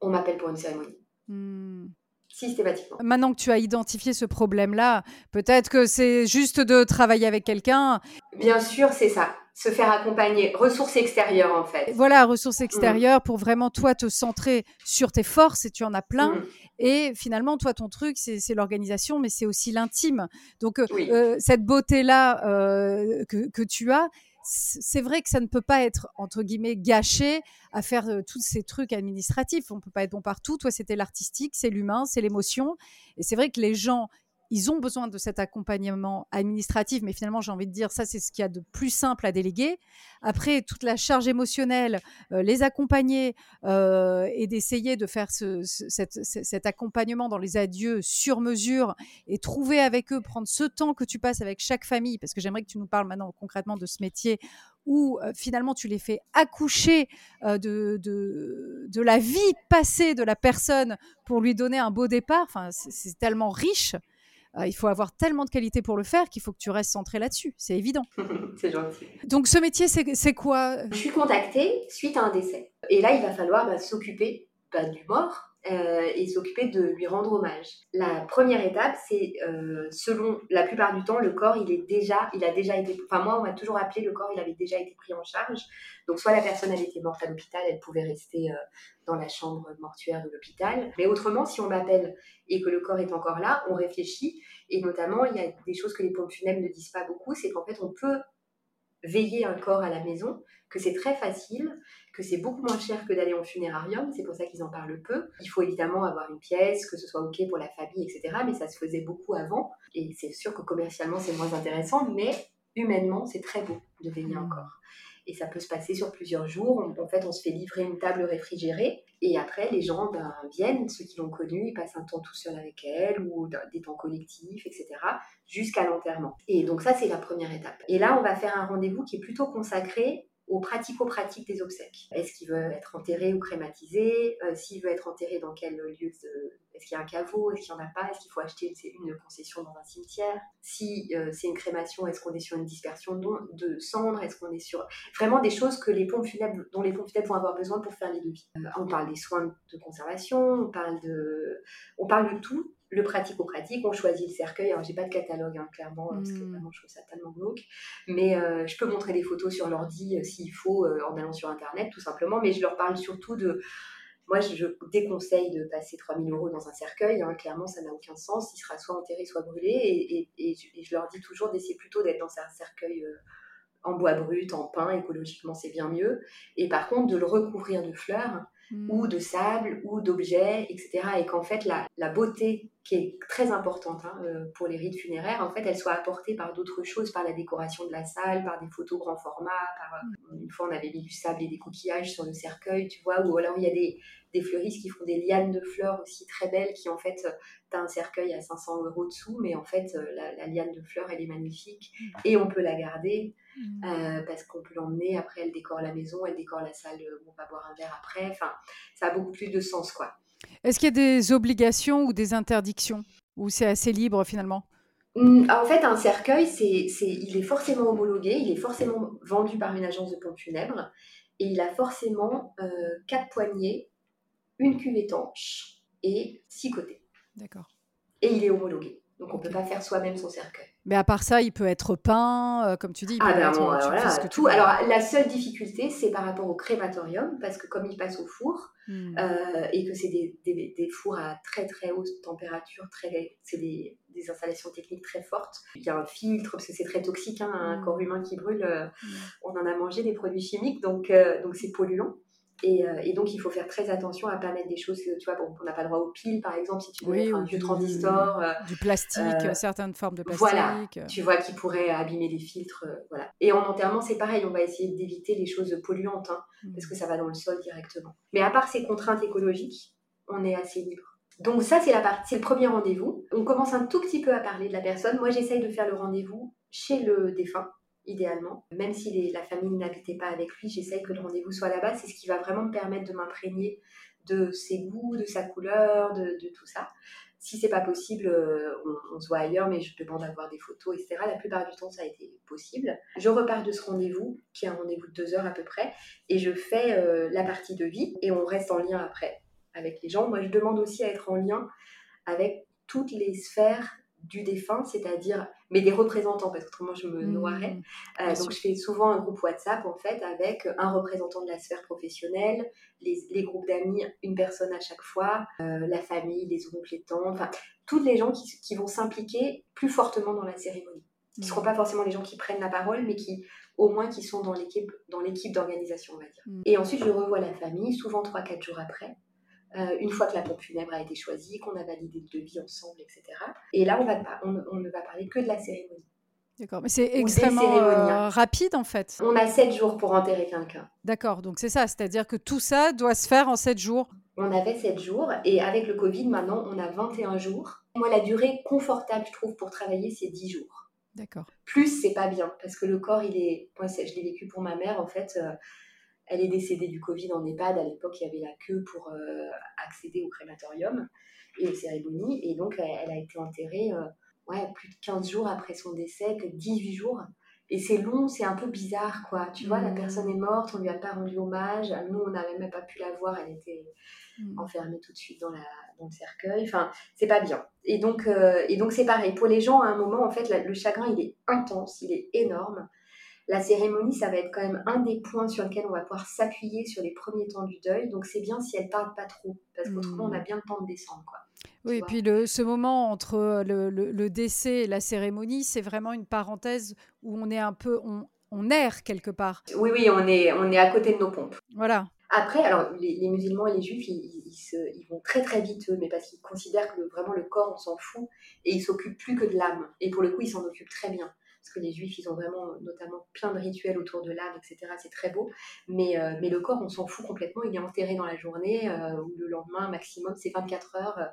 on m'appelle pour une cérémonie. Hmm. Systématiquement. Maintenant que tu as identifié ce problème-là, peut-être que c'est juste de travailler avec quelqu'un. Bien sûr, c'est ça. Se faire accompagner. Ressources extérieures, en fait. Voilà, ressources mm. extérieures pour vraiment, toi, te centrer sur tes forces, et tu en as plein. Mm. Et finalement, toi, ton truc, c'est l'organisation, mais c'est aussi l'intime. Donc, euh, euh, cette beauté-là euh, que, que tu as, c'est vrai que ça ne peut pas être entre guillemets gâché à faire euh, tous ces trucs administratifs. On peut pas être bon partout. Toi, c'était l'artistique, c'est l'humain, c'est l'émotion. Et c'est vrai que les gens ils ont besoin de cet accompagnement administratif, mais finalement, j'ai envie de dire, ça, c'est ce qu'il y a de plus simple à déléguer. Après, toute la charge émotionnelle, euh, les accompagner euh, et d'essayer de faire ce, cet, accompagnement dans les adieux sur mesure et trouver avec eux, prendre ce temps que tu passes avec chaque famille, parce que j'aimerais que tu nous parles maintenant concrètement de ce métier où euh, finalement tu les fais accoucher de, de, de, la vie passée de la personne pour lui donner un beau départ. Enfin, c'est tellement riche. Euh, il faut avoir tellement de qualité pour le faire qu'il faut que tu restes centré là-dessus. C'est évident. c'est gentil. Donc, ce métier, c'est quoi? Je suis contactée suite à un décès. Et là, il va falloir bah, s'occuper bah, du mort, euh, et s'occuper de lui rendre hommage. La première étape, c'est euh, selon la plupart du temps, le corps, il est déjà, il a déjà été, enfin moi, on m'a toujours appelé le corps, il avait déjà été pris en charge. Donc soit la personne elle était morte à l'hôpital, elle pouvait rester euh, dans la chambre mortuaire de l'hôpital. Mais autrement, si on m'appelle et que le corps est encore là, on réfléchit. Et notamment, il y a des choses que les pompes funèbres ne disent pas beaucoup, c'est qu'en fait, on peut veiller un corps à la maison, que c'est très facile, que c'est beaucoup moins cher que d'aller en funérarium, c'est pour ça qu'ils en parlent peu. Il faut évidemment avoir une pièce, que ce soit OK pour la famille, etc. Mais ça se faisait beaucoup avant, et c'est sûr que commercialement c'est moins intéressant, mais humainement c'est très beau de veiller un mmh. corps et ça peut se passer sur plusieurs jours. En fait, on se fait livrer une table réfrigérée et après, les gens ben, viennent, ceux qui l'ont connue, ils passent un temps tout seul avec elle ou des temps collectifs, etc., jusqu'à l'enterrement. Et donc ça, c'est la première étape. Et là, on va faire un rendez-vous qui est plutôt consacré aux pratico-pratiques des obsèques. Est-ce qu'il veut être enterré ou crématisé? Euh, S'il veut être enterré dans quel lieu Est-ce qu'il y a un caveau? Est-ce qu'il n'y en a pas? Est-ce qu'il faut acheter une concession dans un cimetière? Si euh, c'est une crémation, est-ce qu'on est sur une dispersion de, cendres? Est-ce qu'on est sur... Vraiment des choses que les pompes funèbres, dont les pompes funèbres vont avoir besoin pour faire les devis. Euh, on parle des soins de conservation, on parle de, on parle de tout le pratico-pratique, on choisit le cercueil. Alors, j'ai pas de catalogue, hein, clairement, parce que hmm. vraiment, je trouve ça tellement glauque. Mais euh, je peux montrer des photos sur l'ordi euh, s'il faut, en allant sur Internet, tout simplement. Mais je leur parle surtout de. Moi, je, déconseille de passer 3000 euros dans un cercueil. Hein. Clairement, ça n'a aucun sens. Il sera soit enterré, soit brûlé. Et, et, je, leur dis toujours d'essayer plutôt d'être dans un cercueil en bois brut, en pain, écologiquement, c'est bien mieux. Et par contre, de le recouvrir de fleurs ou hmm. de sable ou d'objets, etc. Et qu'en fait, la, la, beauté qui est très importante hein, euh, pour les rites funéraires, en fait, elle soit apportée par d'autres choses, par la décoration de la salle, par des photos grand format. Par, euh, une fois, on avait mis du sable et des coquillages sur le cercueil, tu vois, ou alors il y a des, des fleuristes qui font des lianes de fleurs aussi très belles, qui en fait, euh, tu as un cercueil à 500 euros dessous, mais en fait, la, la liane de fleurs, elle est magnifique hmm. et on peut la garder. Mmh. Euh, parce qu'on peut l'emmener. Après, elle décore la maison, elle décore la salle où on va boire un verre après. Enfin, ça a beaucoup plus de sens, quoi. Est-ce qu'il y a des obligations ou des interdictions? Ou c'est assez libre finalement? Mmh, en fait, un cercueil, c'est, c'est, il est forcément homologué, il est forcément vendu par une agence de pompes funèbres et il a forcément euh, quatre poignées, une cuve étanche et six côtés. D'accord. Et il est homologué. Donc on ne peut pas faire soi-même son cercueil. Mais à part ça, il peut être peint, euh, comme tu dis. ah ben voilà, tout. Alors la seule difficulté, c'est par rapport au crématorium, parce que comme il passe au four, hmm. euh, et que c'est des, des, fours à très très haute température, très, c'est des, des, installations techniques très fortes. Il y a un filtre, parce que c'est très toxique, hein, un hmm. corps humain qui brûle, euh, hmm. on en a mangé des produits chimiques, donc donc c'est polluant. Euh, et, donc, il faut faire très attention à ne pas mettre des choses, tu vois, bon, on n'a pas le droit aux piles, par exemple, si tu veux un vieux transistor. Euh, du plastique, euh, certaines formes de plastique. Voilà, tu vois, qui pourraient abîmer les filtres, voilà. Et en enterrement, c'est pareil, on va essayer d'éviter les choses polluantes, hein, mmh. parce que ça va dans le sol directement. Mais à part ces contraintes écologiques, on est assez libre. Donc ça, c'est la partie, c'est le premier rendez-vous. On commence un tout petit peu à parler de la personne. Moi, j'essaye de faire le rendez-vous chez le défunt idéalement. Même si la famille n'habitait pas avec lui, j'essaye que le rendez-vous soit là-bas. C'est ce qui va vraiment me permettre de m'imprégner de ses goûts, de sa couleur, de, tout ça. Si c'est pas possible, euh, on, se voit ailleurs, mais je demande d'avoir des photos, etc. La plupart du temps, ça a été possible. Je repars de ce rendez-vous, qui est un rendez-vous de deux heures à peu près, et je fais euh, la partie de vie, et on reste en lien après avec les gens. Moi, je demande aussi à être en lien avec toutes les sphères du défunt, c'est-à-dire, mais des représentants, parce qu'autrement je me mmh. noierais. Euh, donc je fais souvent un groupe WhatsApp en fait avec un représentant de la sphère professionnelle, les, groupes d'amis, une personne à chaque fois, euh, la famille, les oncles, les tantes, enfin tous les gens qui, vont s'impliquer plus fortement dans la cérémonie. Qui ne seront mmh. pas forcément les gens qui prennent la parole, mais qui au moins qui sont dans l'équipe dans l'équipe d'organisation, on va dire. Mmh. Et ensuite je revois la famille, souvent 3-4 jours après. Euh, une fois que la pompe funèbre a été choisie, qu'on a validé le devis ensemble, etc. Et là, on, va, on, on ne va parler que de la cérémonie. D'accord, mais c'est extrêmement euh, rapide en fait. On a sept jours pour enterrer quelqu'un. D'accord, donc c'est ça, c'est-à-dire que tout ça doit se faire en sept jours. On avait sept jours et avec le Covid, maintenant, on a 21 jours. Moi, la durée confortable, je trouve, pour travailler, c'est 10 jours. D'accord. Plus, c'est pas bien parce que le corps, il est. Moi, je l'ai vécu pour ma mère, en fait. Euh, elle est décédée du Covid en EHPAD. À l'époque, il y avait la queue pour euh, accéder au crématorium et aux cérémonies. Et donc, elle, a été enterrée ouais, plus de 15 jours après son décès, que 18 jours. Et c'est long, c'est un peu bizarre, quoi. Tu vois, la mmh. personne est morte, on lui a pas rendu hommage. Nous, on n'avait même pas pu la voir, elle était mmh. enfermée tout de suite dans, la, dans le cercueil. Enfin, c'est pas bien. Et donc, euh, et donc c'est pareil. Pour les gens, à un moment, en fait, le chagrin, il est intense, il est énorme. La cérémonie, ça va être quand même un des points sur lesquels on va pouvoir s'appuyer sur les premiers temps du deuil. Donc, c'est bien si elle parle pas trop, parce qu'autrement, on a bien le temps de descendre, quoi. Oui, et puis le, ce moment entre euh, le, le, décès et la cérémonie, c'est vraiment une parenthèse où on est un peu, on, on erre quelque part. Oui, oui, on est, on est à côté de nos pompes. Voilà. Après, alors les, musulmans et les juifs, ils, ils, se, ils, vont très très vite eux, mais parce qu'ils considèrent que vraiment le corps, on s'en fout, et ils s'occupent plus que de l'âme. Et pour le coup, ils s'en occupent très bien parce que les juifs, ils ont vraiment notamment plein de rituels autour de l'âme, etc. C'est très beau. Mais, euh, mais le corps, on s'en fout complètement. Il est enterré dans la journée euh, ou le lendemain, maximum, c'est 24 heures. Euh,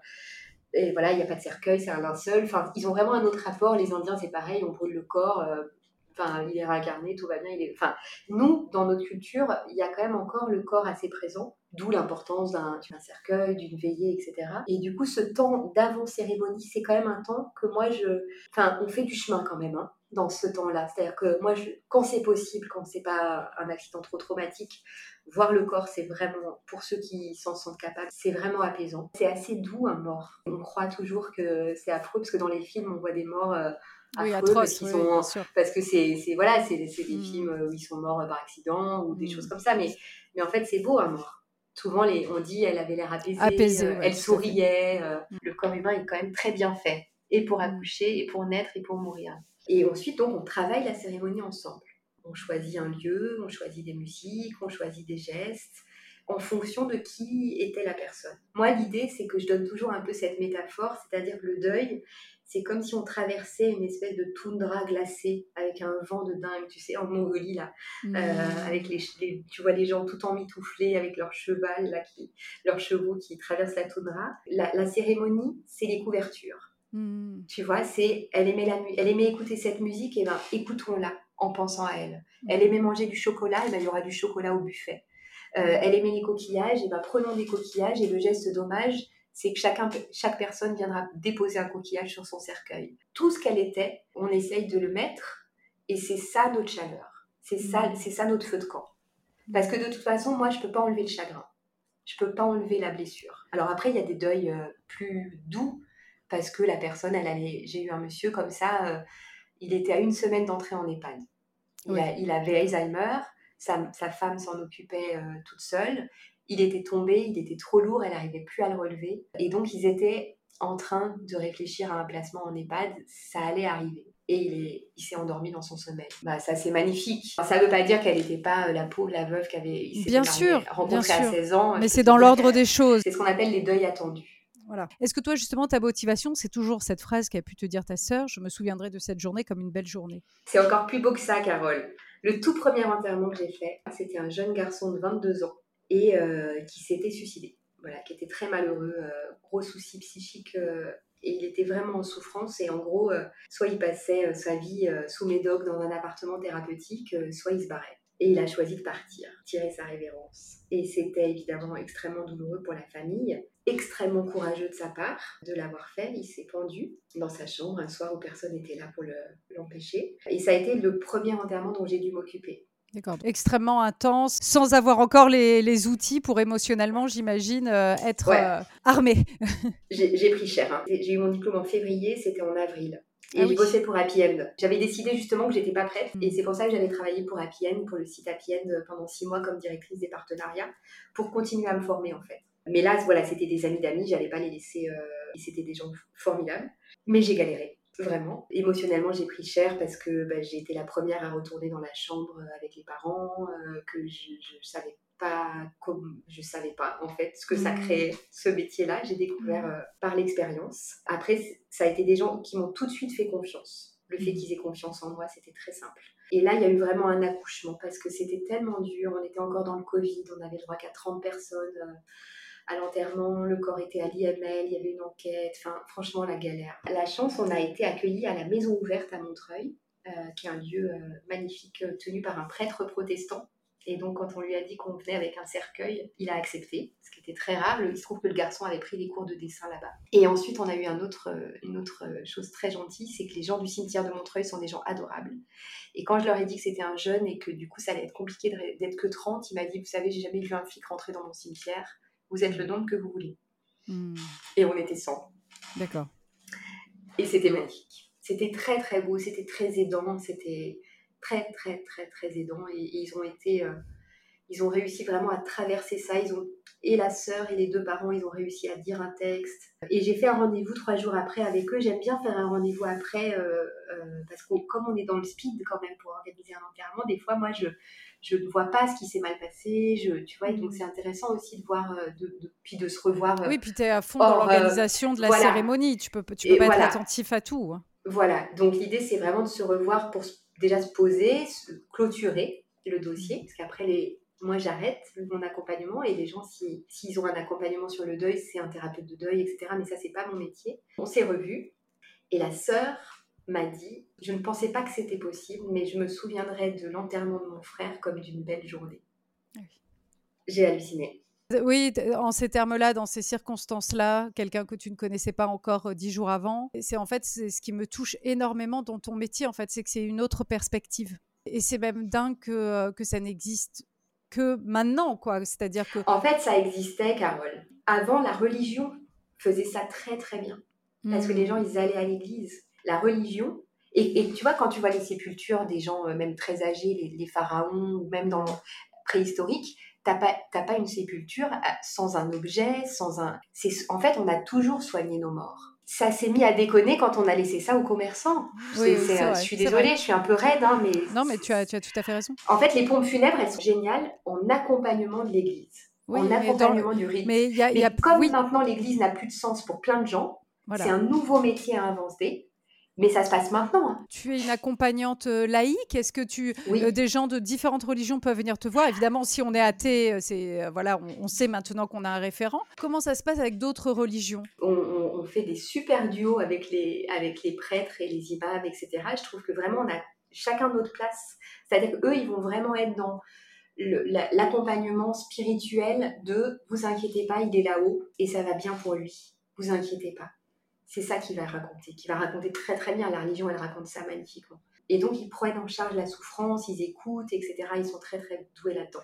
et voilà, il n'y a pas de cercueil, c'est un linceul. Enfin, ils ont vraiment un autre rapport. Les Indiens, c'est pareil, on brûle le corps. Enfin, il est réincarné, tout va bien. Il est... Enfin, nous, dans notre culture, il y a quand même encore le corps assez présent, d'où l'importance d'un cercueil, d'une veillée, etc. Et du coup, ce temps d'avant-cérémonie, c'est quand même un temps que moi, je... Enfin, on fait du chemin quand même. Hein dans ce temps-là. C'est-à-dire que moi, je, quand c'est possible, quand c'est pas un accident trop traumatique, voir le corps, c'est vraiment, pour ceux qui s'en sentent capables, c'est vraiment apaisant. C'est assez doux un mort. On croit toujours que c'est affreux parce que dans les films, on voit des morts. Euh, affreux parce, parce que c'est voilà c'est des mmh. films où ils sont morts par accident ou des mmh. choses comme ça mais mais en fait c'est beau un mort souvent les, on dit elle avait l'air apaisée, euh, elle souriait euh, mmh. le corps humain est quand même très bien fait et pour accoucher et pour naître et pour mourir et ensuite, donc, on travaille la cérémonie ensemble. On choisit un lieu, on choisit des musiques, on choisit des gestes en fonction de qui était la personne. Moi, l'idée, c'est que je donne toujours un peu cette métaphore, c'est-à-dire que le deuil, c'est comme si on traversait une espèce de toundra glacée avec un vent de dingue, tu sais, en Mongolie, là, mmh. euh, avec les, tu vois les gens tout emmitouflés avec leur cheval, là, qui, leurs chevaux qui traversent la toundra. La, la cérémonie, c'est les couvertures. Hmm. Tu vois, c'est elle aimait la elle aimait écouter cette musique et ben écoutons-la en pensant à elle. Hmm. Elle aimait manger du chocolat, et ben il y aura du chocolat au buffet. Euh, elle aimait les coquillages, et ben prenons des coquillages et le geste d'hommage, c'est que chacun, chaque personne viendra déposer un coquillage sur son cercueil. Tout ce qu'elle était, on essaye de le mettre et c'est ça notre chaleur. C'est ça, hmm. c'est ça notre feu de camp. Parce que de toute façon, moi, je peux pas enlever le chagrin. Je peux pas enlever la blessure. Alors après, il y a des deuils euh, plus doux parce que la personne, elle allait. J'ai eu un monsieur comme ça, euh, il était à une semaine d'entrer en EHPAD. Il, avait Alzheimer, sa, femme s'en occupait euh, toute seule. Il était tombé, il était trop lourd, elle n'arrivait plus à le relever. Et donc, ils étaient en train de réfléchir à un placement en EHPAD. Ça allait arriver. Et il, il s'est endormi dans son sommeil. Bah, ça, c'est magnifique. Ça ne veut pas dire qu'elle n'était pas euh, la pauvre, la veuve qui avait bien sûr, rencontré à 16 ans. Mais c'est dans l'ordre des choses. C'est ce qu'on appelle les deuils attendus. Est-ce que toi, justement, ta motivation, c'est toujours cette phrase qu'a pu te dire ta sœur Je me souviendrai de cette journée comme une belle journée? C'est encore plus beau que ça, Carole. Le tout premier enterrement que j'ai fait, c'était un jeune garçon de 22 ans et euh, qui s'était suicidé. Voilà, qui était très malheureux, euh, gros soucis psychiques. Euh, et il était vraiment en souffrance et en gros, soit il passait sa vie sous médoc dans un appartement thérapeutique, soit il se barrait. Et il a choisi de partir, tirer sa révérence. Et c'était évidemment extrêmement douloureux pour la famille, extrêmement courageux de sa part de l'avoir fait. Il s'est pendu dans sa chambre un soir où personne n'était là pour l'empêcher. et ça a été le premier enterrement dont j'ai dû m'occuper. D'accord. Extrêmement intense, sans avoir encore les, outils pour émotionnellement, j'imagine, euh, être euh, armé. j'ai pris cher. Hein. J'ai eu mon diplôme en février, c'était en avril. Et ah je bossais pour Happy End. J'avais décidé justement que j'étais pas prête. Et mm. c'est pour ça que j'avais travaillé pour Happy End, pour le site Happy End pendant six mois comme directrice des partenariats, pour continuer à me former en fait. Mais là, voilà, c'était des amis d'amis, j'allais pas les laisser. Euh, c'était des gens formidables. Mais j'ai galéré, vraiment. Émotionnellement, j'ai pris cher parce que bah, j'ai été la première à retourner dans la chambre avec les parents, euh, que je, je savais pas comme je savais pas en fait ce que ça Mmh. créait ce métier-là. J'ai découvert euh, par l'expérience. Après, ça a été des gens qui m'ont tout de suite fait confiance. Le fait Mhm. qu'ils aient confiance en moi, c'était très simple. Et là, il y a eu vraiment un accouchement parce que c'était tellement dur. On était encore dans le Covid, on avait le droit qu'à 30 personnes euh, à l'enterrement, le corps était à l'IML, il y avait une enquête. Enfin, franchement, la galère. La chance, on a été accueillis à la Maison Ouverte à Montreuil, euh, qui est un lieu euh, magnifique euh, tenu par un prêtre protestant. Et donc, quand on lui a dit qu'on venait avec un cercueil, il a accepté, ce qui était très rare. Il se trouve que le garçon avait pris des cours de dessin là-bas. Et ensuite, on a eu une autre chose très gentille, c'est que les gens du cimetière de Montreuil sont des gens adorables. Et quand je leur ai dit que c'était un jeune et que du coup, ça allait être compliqué d'être que 30, il m'a dit, vous savez, j'ai jamais vu un flic rentrer dans mon cimetière. Vous êtes le nombre que vous voulez. Mmh. Et on était 100. D'accord. Et c'était magnifique. C'était très très beau, c'était très aidant, c'était très très très très aidant. Et, et ils ont été, euh, ils ont réussi vraiment à traverser ça. Ils ont et la sœur et les deux parents, ils ont réussi à dire un texte. Et j'ai fait un rendez-vous trois jours après avec eux. J'aime bien faire un rendez-vous après euh, euh, parce que comme on est dans le speed quand même pour organiser un enterrement, des fois moi je je ne vois pas ce qui s'est mal passé. Je, tu vois, et donc c'est intéressant aussi de voir, euh, de, de- puis de se revoir. euh, Oui, puis tu es à fond Or, dans euh, l'organisation de la voilà. cérémonie. Tu peux, tu Et peux pas voilà. être attentif à tout. hein. Voilà, donc l'idée c'est vraiment de se revoir pour déjà se poser, se clôturer le dossier, parce qu'après les... moi j'arrête mon accompagnement et les gens si- s'ils ont un accompagnement sur le deuil, c'est un thérapeute de deuil, etc. Mais ça c'est pas mon métier. On s'est revus et la sœur m'a dit, je ne pensais pas que c'était possible, mais je me souviendrai de l'enterrement de mon frère comme d'une belle journée. Ah oui. J'ai halluciné. Oui, en ces termes-là, dans ces circonstances-là, quelqu'un que tu ne connaissais pas encore euh, dix jours avant, c'est en fait ce qui me touche énormément dans ton métier. En fait, c'est que c'est une autre perspective. Et c'est même dingue que, euh, que ça n'existe que maintenant, quoi. C'est-à-dire que En fait, ça existait, Carole. Avant, la religion faisait ça très très bien. Parce que les gens, ils allaient à l'église. La religion. Et, et tu vois, quand tu vois les sépultures des gens, euh, même très âgés, les, les pharaons, ou même dans préhistorique, t'as pas, pas une sépulture euh, sans un objet, sans un. C'est, en fait, on a toujours soigné nos morts. Ça s'est mis à déconner quand on a laissé ça aux commerçants. Oui, C'est- oui, c'est, c'est euh, vrai, je suis désolée, je suis un peu raide, hein, mais. Non, mais tu as, tu as tout à fait raison. En fait, les pompes funèbres, elles sont géniales en accompagnement de l'église, Oui, en accompagnement du rite. Mais il y a, il y Mais a comme oui, maintenant l'église n'a plus de sens pour plein de gens, voilà. c'est un nouveau métier à inventer, mais ça se passe maintenant. hein. Tu es une accompagnante euh, laïque. Est-ce que tu Oui. euh, des gens de différentes religions peuvent venir te voir? Évidemment, si on est athée, euh, c'est euh, voilà, on, on sait maintenant qu'on a un référent. Comment ça se passe avec d'autres religions? On, on- on fait des super duos avec les, avec les prêtres et les imams, etc. Je trouve que vraiment, on a chacun notre place. C'est-à-dire qu'eux, ils vont vraiment être dans l'accompagnement spirituel de vous inquiétez pas, il est là-haut et ça va bien pour lui. Vous inquiétez pas. C'est ça qu'il va raconter, qu'il va raconter très très bien. La religion, elle raconte ça magnifiquement. Et donc, ils prennent en charge la souffrance, ils écoutent, etc. Ils sont très très doués là-dedans.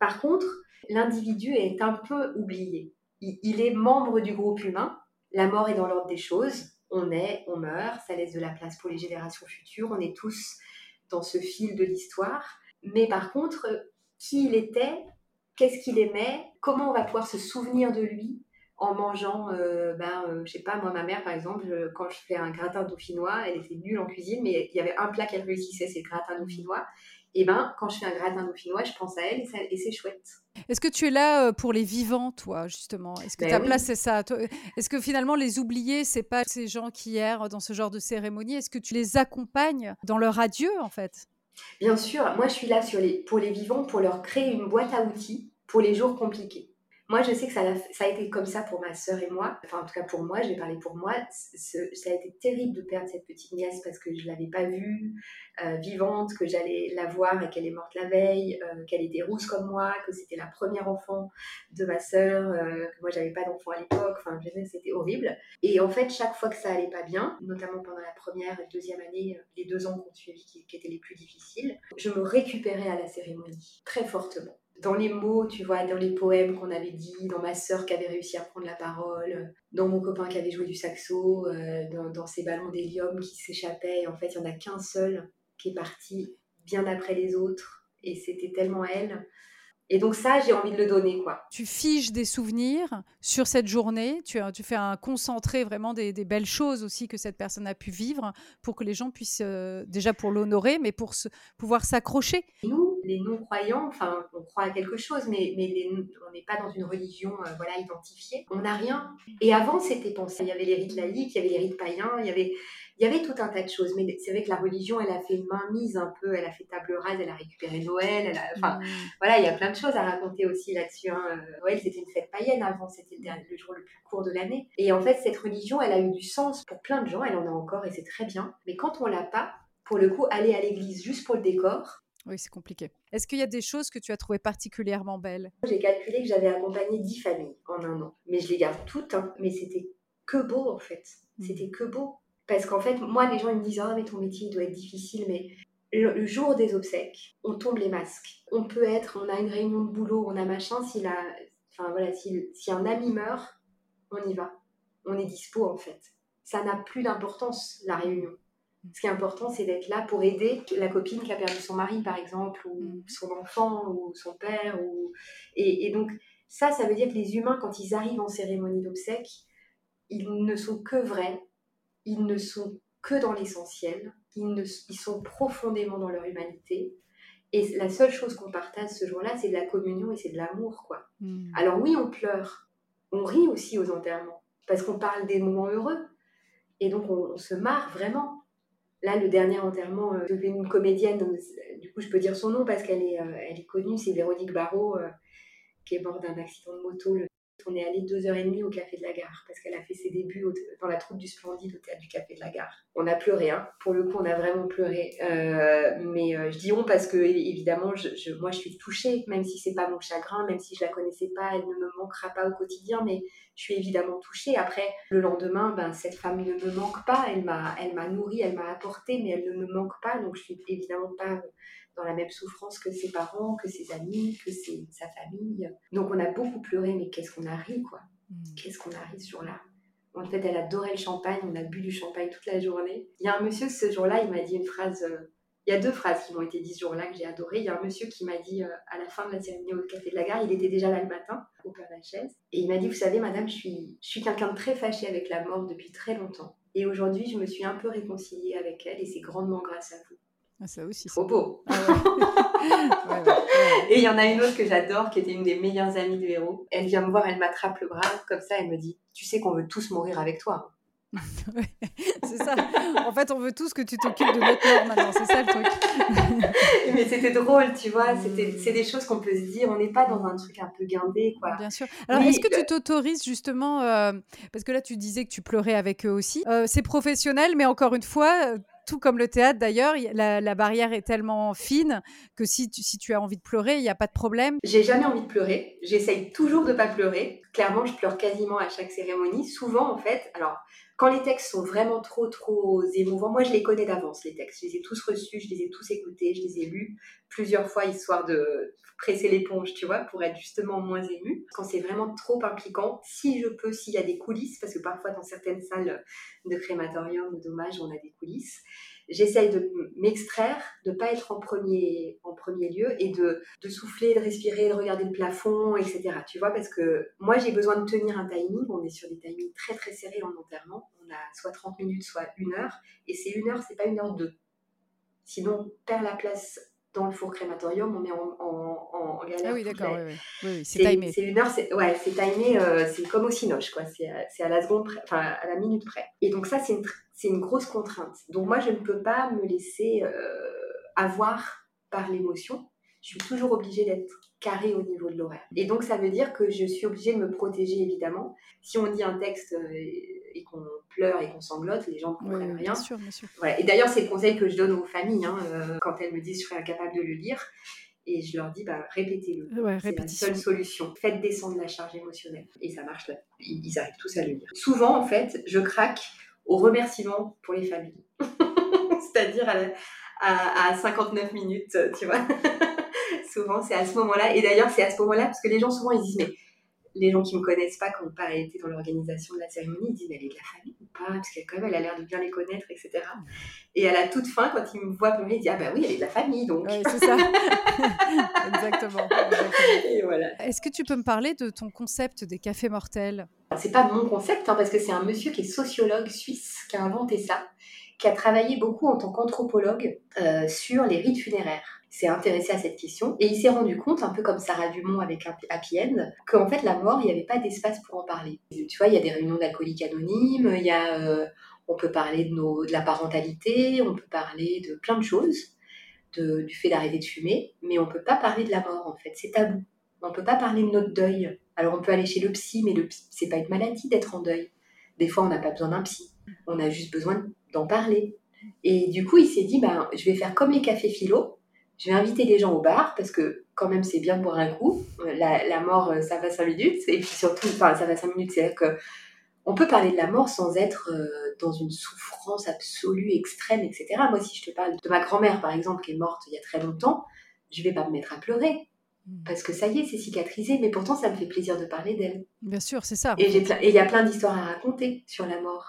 Par contre, l'individu est un peu oublié. Il, il est membre du groupe humain. La mort est dans l'ordre des choses. On est, on meurt, ça laisse de la place pour les générations futures. On est tous dans ce fil de l'histoire. Mais par contre, qui il était, qu'est-ce qu'il aimait, comment on va pouvoir se souvenir de lui en mangeant, euh, ben, euh, je sais pas, moi, ma mère, par exemple, euh, quand je fais un gratin dauphinois, elle était nulle en cuisine, mais il y avait un plat qu'elle réussissait, c'est le gratin dauphinois. Et ben, quand je fais un gratin dauphinois, je pense à elle et, ça- et c'est chouette. Est-ce que tu es là euh, pour les vivants, toi, justement? Est-ce que Ben ta oui. place, c'est ça? Est-ce que finalement, les oubliés, c'est pas ces gens qui errent dans ce genre de cérémonie? Est-ce que tu les accompagnes dans leur adieu, en fait? Bien sûr, moi je suis là sur les, pour les vivants, pour leur créer une boîte à outils pour les jours compliqués. Moi, je sais que ça, a- été comme ça pour ma sœur et moi. Enfin, en tout cas pour moi, je vais parler pour moi. Ça a été terrible de perdre cette petite nièce parce que je l'avais pas vue euh, vivante, que j'allais la voir et qu'elle est morte la veille, euh, qu'elle était rousse comme moi, que c'était la première enfant de ma sœur, euh, que moi j'avais pas d'enfant à l'époque. Enfin, je c'était horrible. Et en fait, chaque fois que ça allait pas bien, notamment pendant la première et deuxième année, les deux ans qu'on suivi qui, qui étaient les plus difficiles, je me récupérais à la cérémonie très fortement. Dans les mots, tu vois, dans les poèmes qu'on avait dit, dans ma sœur qui avait réussi à prendre la parole, dans mon copain qui avait joué du saxo, euh, dans, dans ces ballons d'hélium qui s'échappaient. En fait, il y en a qu'un seul qui est parti bien après les autres, et c'était tellement elle. Et donc ça, j'ai envie de le donner, quoi. Tu figes des souvenirs sur cette journée, tu, tu fais un concentré vraiment des, des belles choses aussi que cette personne a pu vivre pour que les gens puissent, euh, déjà pour l'honorer, mais pour se, pouvoir s'accrocher. Nous, les non-croyants, enfin, on croit à quelque chose, mais, mais on n'est pas dans une religion euh, voilà, identifiée. On n'a rien. Et avant, c'était pensé. Il y avait les rites laïcs, il y avait les rites païens, il y avait, il y avait tout un tas de choses. Mais c'est vrai que la religion, elle a fait mainmise un peu, elle a fait table rase, elle a récupéré Noël. Elle a, enfin, mmh. voilà, il y a plein de choses à raconter aussi là-dessus. Hein. Noël, c'était une fête païenne avant, c'était le, le jour le plus court de l'année. Et en fait, cette religion, elle a eu du sens pour plein de gens, elle en a encore et c'est très bien. Mais quand on l'a pas, pour le coup, aller à l'église juste pour le décor. Oui, c'est compliqué. Est-ce qu'il y a des choses que tu as trouvées particulièrement belles? J'ai calculé que j'avais accompagné 10 familles en un an. Mais je les garde toutes, hein. mais c'était que beau en fait. Mmh. C'était que beau. Parce qu'en fait, moi, les gens ils me disent Ah, mais ton métier il doit être difficile, mais le, jour des obsèques, on tombe les masques. On peut être, on a une réunion de boulot, on a machin, si, la, enfin, voilà, si, si un ami meurt, on y va. On est dispo en fait. Ça n'a plus d'importance, la réunion. Ce qui est important, c'est d'être là pour aider la copine qui a perdu son mari, par exemple, ou mm. son enfant, ou son père. Ou... Et, donc, ça, ça veut dire que les humains, quand ils arrivent en cérémonie d'obsèques, ils ne sont que vrais, ils ne sont que dans l'essentiel, ils, ils sont profondément dans leur humanité. Et la seule chose qu'on partage ce jour-là, c'est de la communion et c'est de l'amour, quoi. Mm. Alors oui, on pleure, on rit aussi aux enterrements, parce qu'on parle des moments heureux. Et donc, on se marre vraiment. Là, le dernier enterrement euh, de une comédienne, du coup, je peux dire son nom parce qu'elle est, euh, elle est connue, c'est Véronique Barrault, euh, qui est morte d'un accident de moto on est allé deux heures et demie au Café de la Gare parce qu'elle a fait ses débuts dans la troupe du Splendide au théâtre du Café de la Gare. On a pleuré, hein. pour le coup, on a vraiment pleuré. Euh, mais euh, je dis on parce que évidemment, je, moi, je suis touchée, même si c'est pas mon chagrin, même si je la connaissais pas, elle ne me manquera pas au quotidien, mais je suis évidemment touchée. Après, le lendemain, ben, cette femme ne me manque pas, elle m'a, elle m'a nourrie, elle m'a apporté, mais elle ne me manque pas, donc je suis évidemment pas dans la même souffrance que ses parents, que ses amis, que sa famille. Donc on a beaucoup pleuré, mais qu'est-ce qu'on a ri, quoi. Hmm. Qu'est-ce qu'on a ri ce jour-là. En fait, elle adorait le champagne, on a bu du champagne toute la journée. Il y a un monsieur, ce jour-là, il m'a dit une phrase... Euh, il y a deux phrases qui m'ont été dites ce jour-là que j'ai adoré. Il y a un monsieur qui m'a dit euh, à la fin de la cérémonie au café de la gare, il était déjà là le matin, au Père Lachaise, et il m'a dit Vous savez, madame, je suis, je suis quelqu'un de très fâché avec la mort depuis très longtemps. Et aujourd'hui, je me suis un peu réconciliée avec elle, et c'est grandement grâce à vous. Ah, ça aussi. Trop beau. Ah et il y en a une autre que j'adore, qui était une des meilleures amies du héros. Elle vient me voir, elle m'attrape le bras, comme ça, elle me dit Tu sais qu'on veut tous mourir avec toi. c'est ça. En fait, on veut tous que tu t'occupes de notre mort maintenant. C'est ça le truc. Mais c'était drôle, tu vois. C'était, c'est des choses qu'on peut se dire. On n'est pas dans un truc un peu guindé, quoi. Bien sûr. Alors, est-ce que tu t'autorises justement, euh, parce que là, tu disais que tu pleurais avec eux aussi. Euh, c'est professionnel, mais encore une fois, tout comme le théâtre d'ailleurs, la, barrière est tellement fine que si tu, as envie de pleurer, il n'y a pas de problème. J'ai jamais envie de pleurer. J'essaye toujours de pas pleurer. Clairement, je pleure quasiment à chaque cérémonie. Souvent, en fait, alors quand les textes sont vraiment trop, trop émouvants, moi je les connais d'avance, les textes. Je les ai tous reçus, je les ai tous écoutés, je les ai lus plusieurs fois, histoire de presser l'éponge, tu vois, pour être justement moins ému. Quand c'est vraiment trop impliquant, si je peux, s'il y a des coulisses, parce que parfois dans certaines salles de crématorium ou d'hommage, on a des coulisses, j'essaye de m'extraire, de pas être en premier, en premier lieu et de, de souffler, de respirer, de regarder le plafond, etc. Tu vois, parce que moi j'ai besoin de tenir un timing. On est sur des timings très très serrés en enterrement. On a soit 30 minutes, soit une heure. Et c'est une heure, c'est pas une heure deux. Sinon, on perd la place dans le four crématorium, on est en, en, en galère. Ah oui, d'accord, oui, oui. c'est timé. C'est une heure, c'est ouais, timé, euh, c'est comme au cinoche, quoi. C'est à la seconde près, enfin à la minute près. Et donc ça, c'est une, une grosse contrainte. Donc moi, je ne peux pas me laisser euh, avoir par l'émotion. Je suis toujours obligée d'être carrée au niveau de l'horaire. Et donc ça veut dire que je suis obligée de me protéger, évidemment. Si on dit un texte... Et qu'on pleure et qu'on sanglote, les gens ne comprennent rien. Bien sûr, bien sûr. Et d'ailleurs, c'est le conseil que je donne aux familles hein, euh, quand elles me disent je serais incapable de le lire. Et je leur dis, bah, répétez-le. c'est la seule solution. Faites descendre la charge émotionnelle. Et ça marche là. Ils, arrivent tous à le lire. Souvent, en fait, je craque au remerciement pour les familles. C'est-à-dire à, à, 59 minutes, tu vois. souvent, c'est à ce moment-là. Et d'ailleurs, c'est à ce moment-là, parce que les gens, souvent, ils disent, mais les gens qui me connaissent pas, qui n'ont pas été dans l'organisation de la cérémonie, ils disent elle est de la famille ou pas? Parce qu'elle quand même, elle a l'air de bien les connaître, etc. Et à la toute fin, quand ils me voient pleurer, ils disent ah bah oui, elle est de la famille donc. Oui, c'est ça. exactement. Voilà. Est-ce que tu peux me parler de ton concept des cafés mortels? C'est pas mon concept hein, parce que c'est un monsieur qui est sociologue suisse qui a inventé ça qui a travaillé beaucoup en tant qu'anthropologue euh, sur les rites funéraires. S'est intéressé à cette question et il s'est rendu compte, un peu comme Sarah Dumont avec Happy End, qu'en fait la mort, il n'y avait pas d'espace pour en parler. Tu vois, il y a des réunions d'alcooliques anonymes, il y a, euh, on peut parler de, nos, de la parentalité, on peut parler de plein de choses, de, du fait d'arrêter de fumer, mais on ne peut pas parler de la mort en fait, c'est tabou. On ne peut pas parler de notre deuil. Alors on peut aller chez le psy, mais le c'est pas une maladie d'être en deuil. Des fois, on n'a pas besoin d'un psy. On a juste besoin d'en parler. Et du coup, il s'est dit, ben, je vais faire comme les cafés philo. Je vais inviter les gens au bar parce que quand même, c'est bien pour un coup. La, mort, euh, ça va cinq minutes. Et puis surtout, enfin, ça va cinq minutes, c'est-à-dire que on peut parler de la mort sans être euh, dans une souffrance absolue, extrême, etc. Moi, si je te parle de ma grand-mère, par exemple, qui est morte il y a très longtemps, je vais pas me mettre à pleurer. Hmm. Parce que ça y est, c'est cicatrisé, mais pourtant ça me fait plaisir de parler d'elle. Bien sûr, c'est ça. Et il y a plein d'histoires à raconter sur la mort.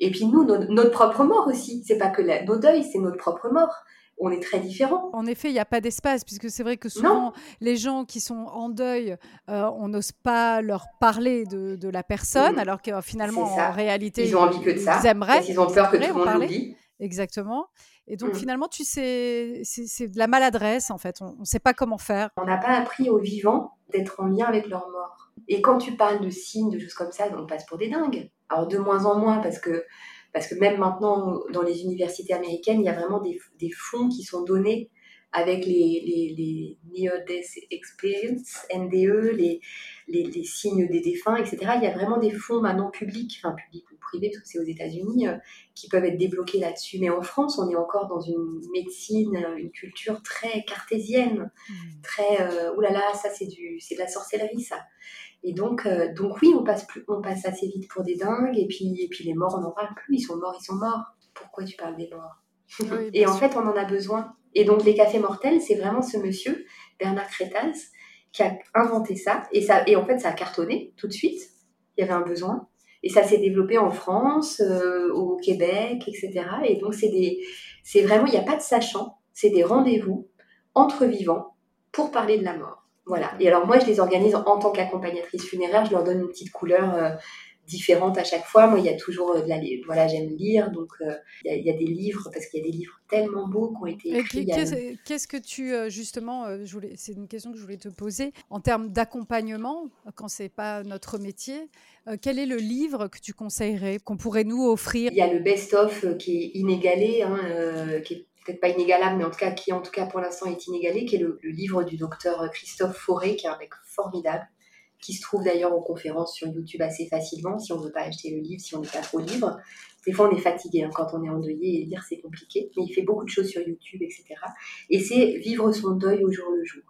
Et puis nous, notre propre mort aussi. C'est pas que nos deuils, c'est notre propre mort. On est très différents. En effet, il n'y a pas d'espace, puisque c'est vrai que souvent, les gens qui sont en deuil, euh, on n'ose pas leur parler de, la personne, mm. alors que finalement, en réalité, ils ont envie que de ça. Ils aimeraient. ils ont peur que tout le monde l'oublie. Exactement. Et donc, mm. finalement, tu sais, c'est de la maladresse, en fait. On ne sait pas comment faire. On n'a pas appris aux vivants d'être en lien avec leur mort. Et quand tu parles de signes, de choses comme ça, on passe pour des dingues. Alors, de moins en moins, parce que, parce que même maintenant, dans les universités américaines, il y a vraiment des, des fonds qui sont donnés avec les, les, les Experience, NDE, les, les, les, signes des défunts, etc. Il y a vraiment des fonds maintenant publics, enfin publics ou privés, parce que c'est aux États-Unis, euh, qui peuvent être débloqués là-dessus. Mais en France, on est encore dans une médecine, une culture très cartésienne, mmh. très euh, oulala, ça c'est du, c'est de la sorcellerie, ça. Et donc, euh, donc oui, on passe plus, on passe assez vite pour des dingues. Et puis, et puis les morts, on n'en parle plus. Ils sont morts, ils sont morts. Pourquoi tu parles des morts? Et en fait, on en a besoin. Et donc, les cafés mortels, c'est vraiment ce monsieur, Bernard Crétaz, qui a inventé ça. Et, ça. et en fait, ça a cartonné tout de suite. Il y avait un besoin. Et ça s'est développé en France, euh, au Québec, etc. Et donc, c'est des, c'est vraiment, il n'y a pas de sachant. C'est des rendez-vous entre vivants pour parler de la mort. Voilà. Et alors, moi, je les organise en tant qu'accompagnatrice funéraire. Je leur donne une petite couleur euh, différentes à chaque fois. Moi, il y a toujours euh, de la, voilà, j'aime lire, donc euh, il, y a, des livres parce qu'il y a des livres tellement beaux qui ont été écrits. Qu'est-ce que tu justement, je voulais, c'est une question que je voulais te poser en termes d'accompagnement quand c'est pas notre métier. quel est le livre que tu conseillerais, qu'on pourrait nous offrir? Il y a le best-of qui est inégalé, hein, qui est peut-être pas inégalable, mais en tout cas qui en tout cas pour l'instant est inégalé, qui est le, livre du docteur Christophe Fauré, qui est un mec formidable qui se trouve d'ailleurs en conférence sur YouTube assez facilement si on ne veut pas acheter le livre, si on n'est pas trop libre. Des fois, on est fatigué hein, quand on est endeuillé et lire, c'est compliqué. Mais il fait beaucoup de choses sur YouTube, etc. Et c'est Vivre son deuil au jour le jour,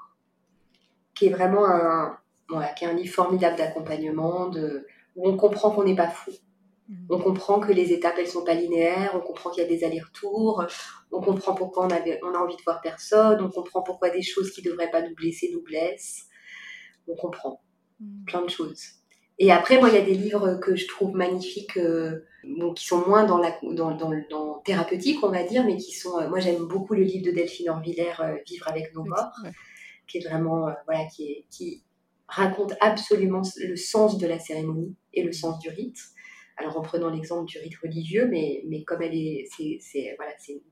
qui est vraiment un, voilà, qui est un livre formidable d'accompagnement, où on comprend qu'on n'est pas fou. On comprend que les étapes, elles sont pas linéaires, on comprend qu'il y a des allers-retours, on comprend pourquoi on, avait, on a envie de voir personne, on comprend pourquoi des choses qui ne devraient pas nous blesser nous blessent. On comprend. Mm. plein de choses. Et après, moi, il y a des livres que je trouve magnifiques, euh, qui sont moins dans la dans, dans, thérapeutique, on va dire, mais qui sont. Euh, moi, j'aime beaucoup le livre de Delphine Orvillère, euh, Vivre avec nos morts, qui est vraiment voilà, qui, est, qui raconte absolument le sens de la cérémonie et le sens du rite. Alors en prenant l'exemple du rite religieux, mais, mais comme elle est, c'est, voilà, c'est,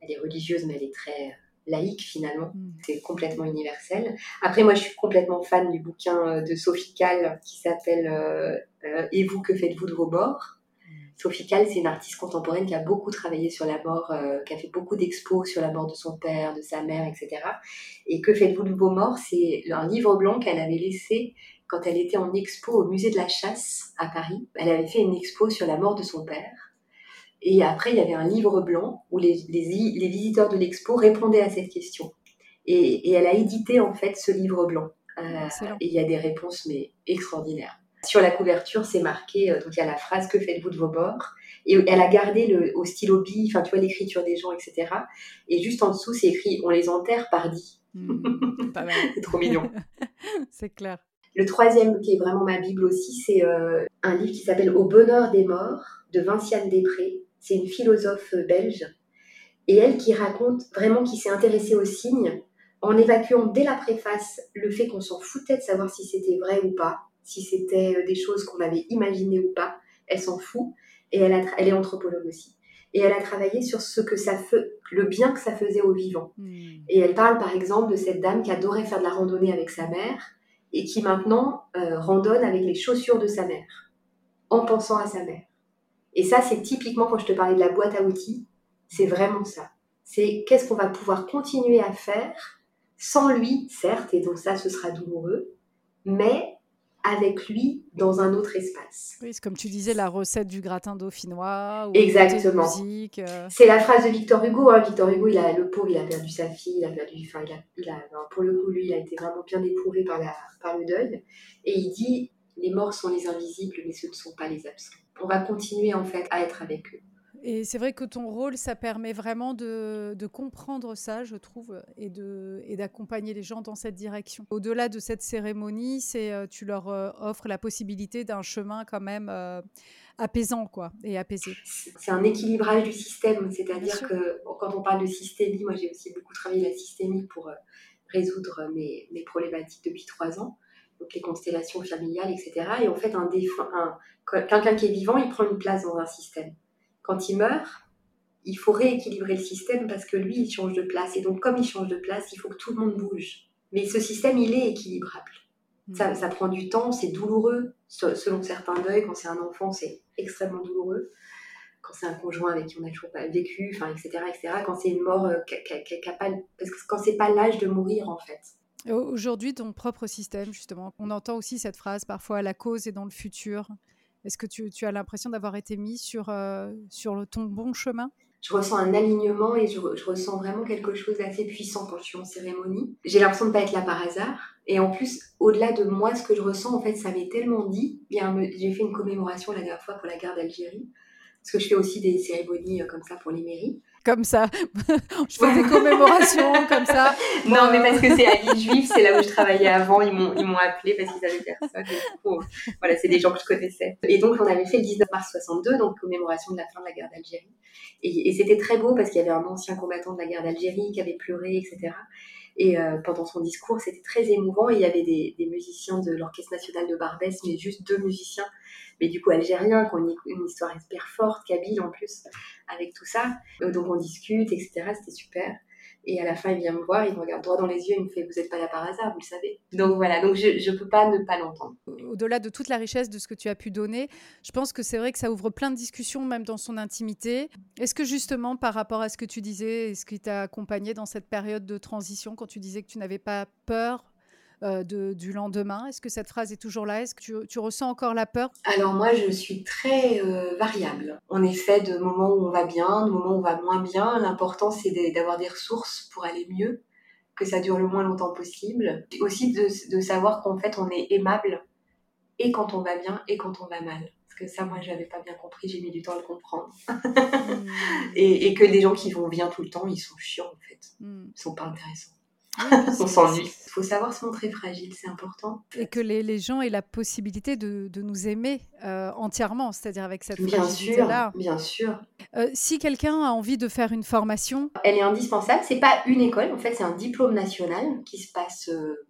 elle est religieuse, mais elle est très laïque finalement. Mm. C'est complètement universel. Après, moi, je suis complètement fan du bouquin euh, de Sophie Kahl qui s'appelle euh, euh, Et vous, que faites-vous de vos morts mm. Sophie Kahl, c'est une artiste contemporaine qui a beaucoup travaillé sur la mort, qui a fait beaucoup d'expos sur la mort de son père, de sa mère, etc. Et Que faites-vous de vos morts? C'est un livre blanc qu'elle avait laissé quand elle était en expo au musée de la chasse à Paris. Elle avait fait une expo sur la mort de son père. Et après, il y avait un livre blanc où les, les, visiteurs de l'expo répondaient à cette question. Et, et, elle a édité en fait ce livre blanc. Euh, et il y a des réponses mais extraordinaires. Sur la couverture, c'est marqué, euh, donc il y a la phrase Que faites-vous de vos morts Et elle a gardé le, au stylo bille, enfin tu vois l'écriture des gens, etc. Et juste en dessous, c'est écrit On les enterre par dit. Hmm, c'est trop mignon. c'est clair. Le troisième, qui est vraiment ma Bible aussi, c'est euh, un livre qui s'appelle Au bonheur des morts de Vinciane Després c'est une philosophe belge, et elle qui raconte vraiment qui s'est intéressée aux signes en évacuant dès la préface le fait qu'on s'en foutait de savoir si c'était vrai ou pas, si c'était euh, des choses qu'on avait imaginées ou pas, elle s'en fout, et elle, elle est anthropologue aussi. et elle a travaillé sur ce que ça fait, le bien que ça faisait aux vivants. Hmm. Et elle parle par exemple de cette dame qui adorait faire de la randonnée avec sa mère et qui maintenant euh, randonne avec les chaussures de sa mère, en pensant à sa mère. Et ça, c'est typiquement quand je te parlais de la boîte à outils, c'est vraiment ça. C'est qu'est-ce qu'on va pouvoir continuer à faire sans lui, certes, et donc ça, ce sera douloureux, mais avec lui dans un autre espace. Oui, c'est comme tu disais, la recette du gratin dauphinois. Ou Exactement. Euh. C'est la phrase de Victor Hugo. Hein. Victor Hugo, il a, le pauvre, il a perdu sa fille, il a perdu, enfin, il a, pour le coup, lui, il a été vraiment bien éprouvé par, la, par le deuil. Et il dit, les morts sont les invisibles, mais ce ne sont pas les absents. On va continuer en fait à être avec eux. Et c'est vrai que ton rôle, ça permet vraiment de, comprendre ça, je trouve, et d'accompagner et les gens dans cette direction. Au-delà de cette cérémonie, c'est euh, tu leur euh, offres la possibilité d'un chemin quand même euh, apaisant quoi, et apaisé. C'est un équilibrage du système, c'est-à-dire que quand on parle de systémie, moi j'ai aussi beaucoup travaillé la systémie pour résoudre mes, mes, problématiques depuis trois ans, donc les constellations familiales, etc. Et en fait, un, un quelqu'un qui est vivant, il prend une place dans un système quand il meurt, il faut rééquilibrer le système parce que lui, il change de place. Et donc, comme il change de place, il faut que tout le monde bouge. Mais ce système, il est équilibrable. Hmm. Ça, prend du temps, c'est douloureux. Selon certains deuils, quand c'est un enfant, c'est extrêmement douloureux. Quand c'est un conjoint avec qui on n'a toujours pas vécu, enfin, etc., etc. Quand c'est une mort euh, parce que quand c'est pas l'âge de mourir, en fait. Aujourd'hui, ton propre système, justement, on entend aussi cette phrase parfois la cause est dans le futur. Est-ce que tu, as l'impression d'avoir été mis sur, euh, le, ton bon chemin? Je ressens un alignement et je, ressens vraiment quelque chose d'assez puissant quand je suis en cérémonie. J'ai l'impression de ne pas être là par hasard. Et en plus, au-delà de moi, ce que je ressens, en fait, ça m'est tellement dit. J'ai fait une commémoration la dernière fois pour la guerre d'Algérie. Parce que je fais aussi des cérémonies euh, comme ça pour les mairies comme ça. je fais des commémorations comme ça. Non, mais parce que c'est à l'île juive, c'est là où je travaillais avant. Ils m'ont, ils m'ont appelé parce qu'ils avaient personne. voilà, c'est des gens que je connaissais. Et donc, on avait fait le 19 mars 62, donc commémoration de la fin de la guerre d'Algérie. Et, et c'était très beau parce qu'il y avait un ancien combattant de la guerre d'Algérie qui avait pleuré, etc. Et euh, pendant son discours, c'était très émouvant. Il y avait des, des musiciens de l'Orchestre national de Barbès, mais juste deux musiciens mais du coup algériens, qui ont une, histoire hyper forte, kabyle en plus, avec tout ça. Donc on discute, etc. C'était super. Et à la fin, il vient me voir, il me regarde droit dans les yeux, il me fait Vous n'êtes pas là par hasard, vous le savez. Donc voilà, donc je ne peux pas ne pas l'entendre. Au-delà de toute la richesse de ce que tu as pu donner, je pense que c'est vrai que ça ouvre plein de discussions, même dans son intimité. Est-ce que justement, par rapport à ce que tu disais, est-ce qui t'a accompagné dans cette période de transition, quand tu disais que tu n'avais pas peur euh, du lendemain? Est-ce que cette phrase est toujours là? Est-ce que tu, ressens encore la peur? Alors moi, je suis très euh, variable. En effet, de moments où on va bien, de moments où on va moins bien. L'important, c'est d'avoir des ressources pour aller mieux, que ça dure le moins longtemps possible. Aussi de, savoir qu'en fait, on est aimable et quand on va bien et quand on va mal. Parce que ça, moi, je n'avais pas bien compris, j'ai mis du temps à le comprendre. Hmm. et, que les gens qui vont bien tout le temps, ils sont chiants, en fait. Hmm. Ils sont pas intéressants. On s'ennuie. Il faut savoir se montrer fragile, c'est important. Et que les, les, gens aient la possibilité de, de nous aimer euh, entièrement, c'est-à-dire avec cette fragilité-là. Bien sûr. Euh, si quelqu'un a envie de faire une formation, elle est indispensable. C'est pas une école, en fait, c'est un diplôme national qui se passe euh,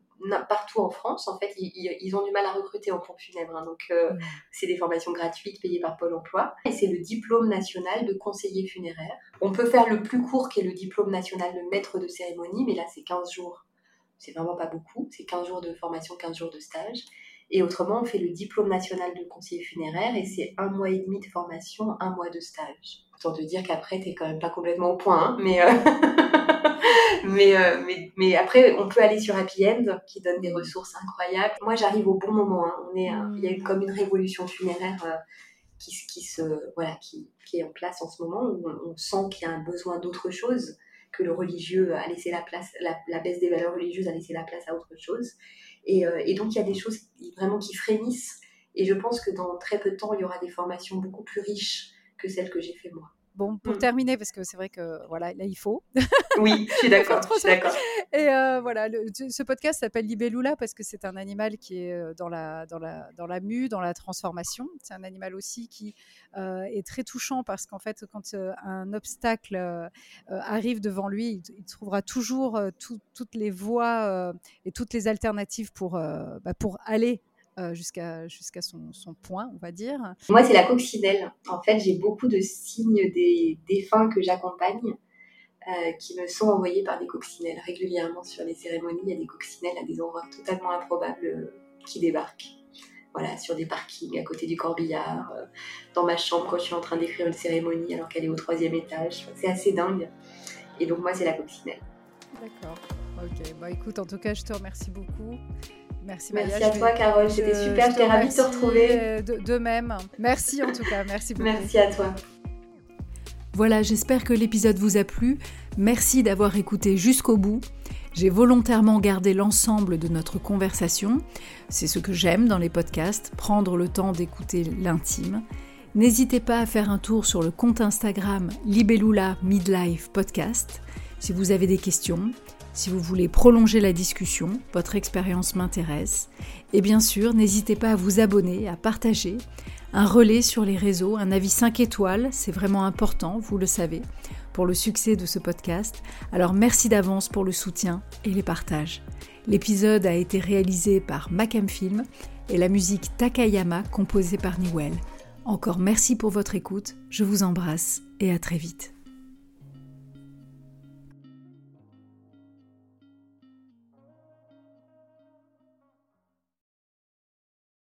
partout en France. En fait, ils, ont du mal à recruter en pompe funèbre. Hein. donc, euh, c'est des formations gratuites payées par Pôle emploi. Et c'est le diplôme national de conseiller funéraire. On peut faire le plus court, qui est le diplôme national de maître de cérémonie, mais là, c'est 15 jours. C'est vraiment pas beaucoup. C'est 15 jours de formation, 15 jours de stage. Et autrement, on fait le diplôme national de conseiller funéraire et c'est un mois et demi de formation, un mois de stage. Autant te dire qu'après, t'es quand même pas complètement au point, hein, mais... Euh, Euh, mais, mais, après, on peut aller sur Happy End, qui donne des ressources incroyables. Moi, j'arrive au bon moment. Hein. On est, il y a eu comme une révolution funéraire euh, qui, qui, se, voilà, qui, qui, est en place en ce moment, où on, sent qu'il y a un besoin d'autre chose, que le religieux a laissé la place, la, baisse des valeurs religieuses a laissé la place à autre chose. Et, euh, et donc, il y a des choses vraiment qui frémissent. Et je pense que dans très peu de temps, il y aura des formations beaucoup plus riches que celles que j'ai fait moi. Bon, pour mmh. terminer, parce que c'est vrai que voilà, là, il faut. Oui, je suis d'accord. d'accord. Et euh, voilà, ce podcast s'appelle Libellula parce que c'est un animal qui est euh, dans la, dans la, dans la mue, dans la transformation. C'est un animal aussi qui euh, est très touchant parce qu'en fait, quand un obstacle arrive devant lui, il, trouvera toujours toutes les voies et toutes les alternatives pour, bah, pour aller jusqu'à jusqu'à son, son, point, on va dire. Moi, c'est la coccinelle. En fait, j'ai beaucoup de signes des défunts que j'accompagne qui me sont envoyés par des coccinelles. Régulièrement sur les cérémonies, il y a des coccinelles à des endroits totalement improbables qui débarquent voilà, sur des parkings à côté du corbillard, euh, dans ma chambre quand je suis en train d'écrire une cérémonie alors qu'elle est au troisième étage. C'est assez dingue. Et donc moi, c'est la coccinelle. D'accord. Ok. Bah écoute, en tout cas, je te remercie beaucoup. Merci Maya. Merci à toi, Carole. C'était super. J'étais ravie de te retrouver. Euh, de, de, même. Merci en tout cas. Merci beaucoup. Merci à toi. Voilà, j'espère que l'épisode vous a plu. Merci d'avoir écouté jusqu'au bout. J'ai volontairement gardé l'ensemble de notre conversation. C'est ce que j'aime dans les podcasts, prendre le temps d'écouter l'intime. N'hésitez pas à faire un tour sur le compte Instagram Libellula Midlife Podcast si vous avez des questions, si vous voulez prolonger la discussion, votre expérience m'intéresse. Et bien sûr, n'hésitez pas à vous abonner, à partager, un relais sur les réseaux, un avis 5 étoiles, c'est vraiment important, vous le savez pour le succès de ce podcast, alors merci d'avance pour le soutien et les partages. L'épisode a été réalisé par Macam Film et la musique Takayama composée par Newell. Encore merci pour votre écoute, je vous embrasse et à très vite.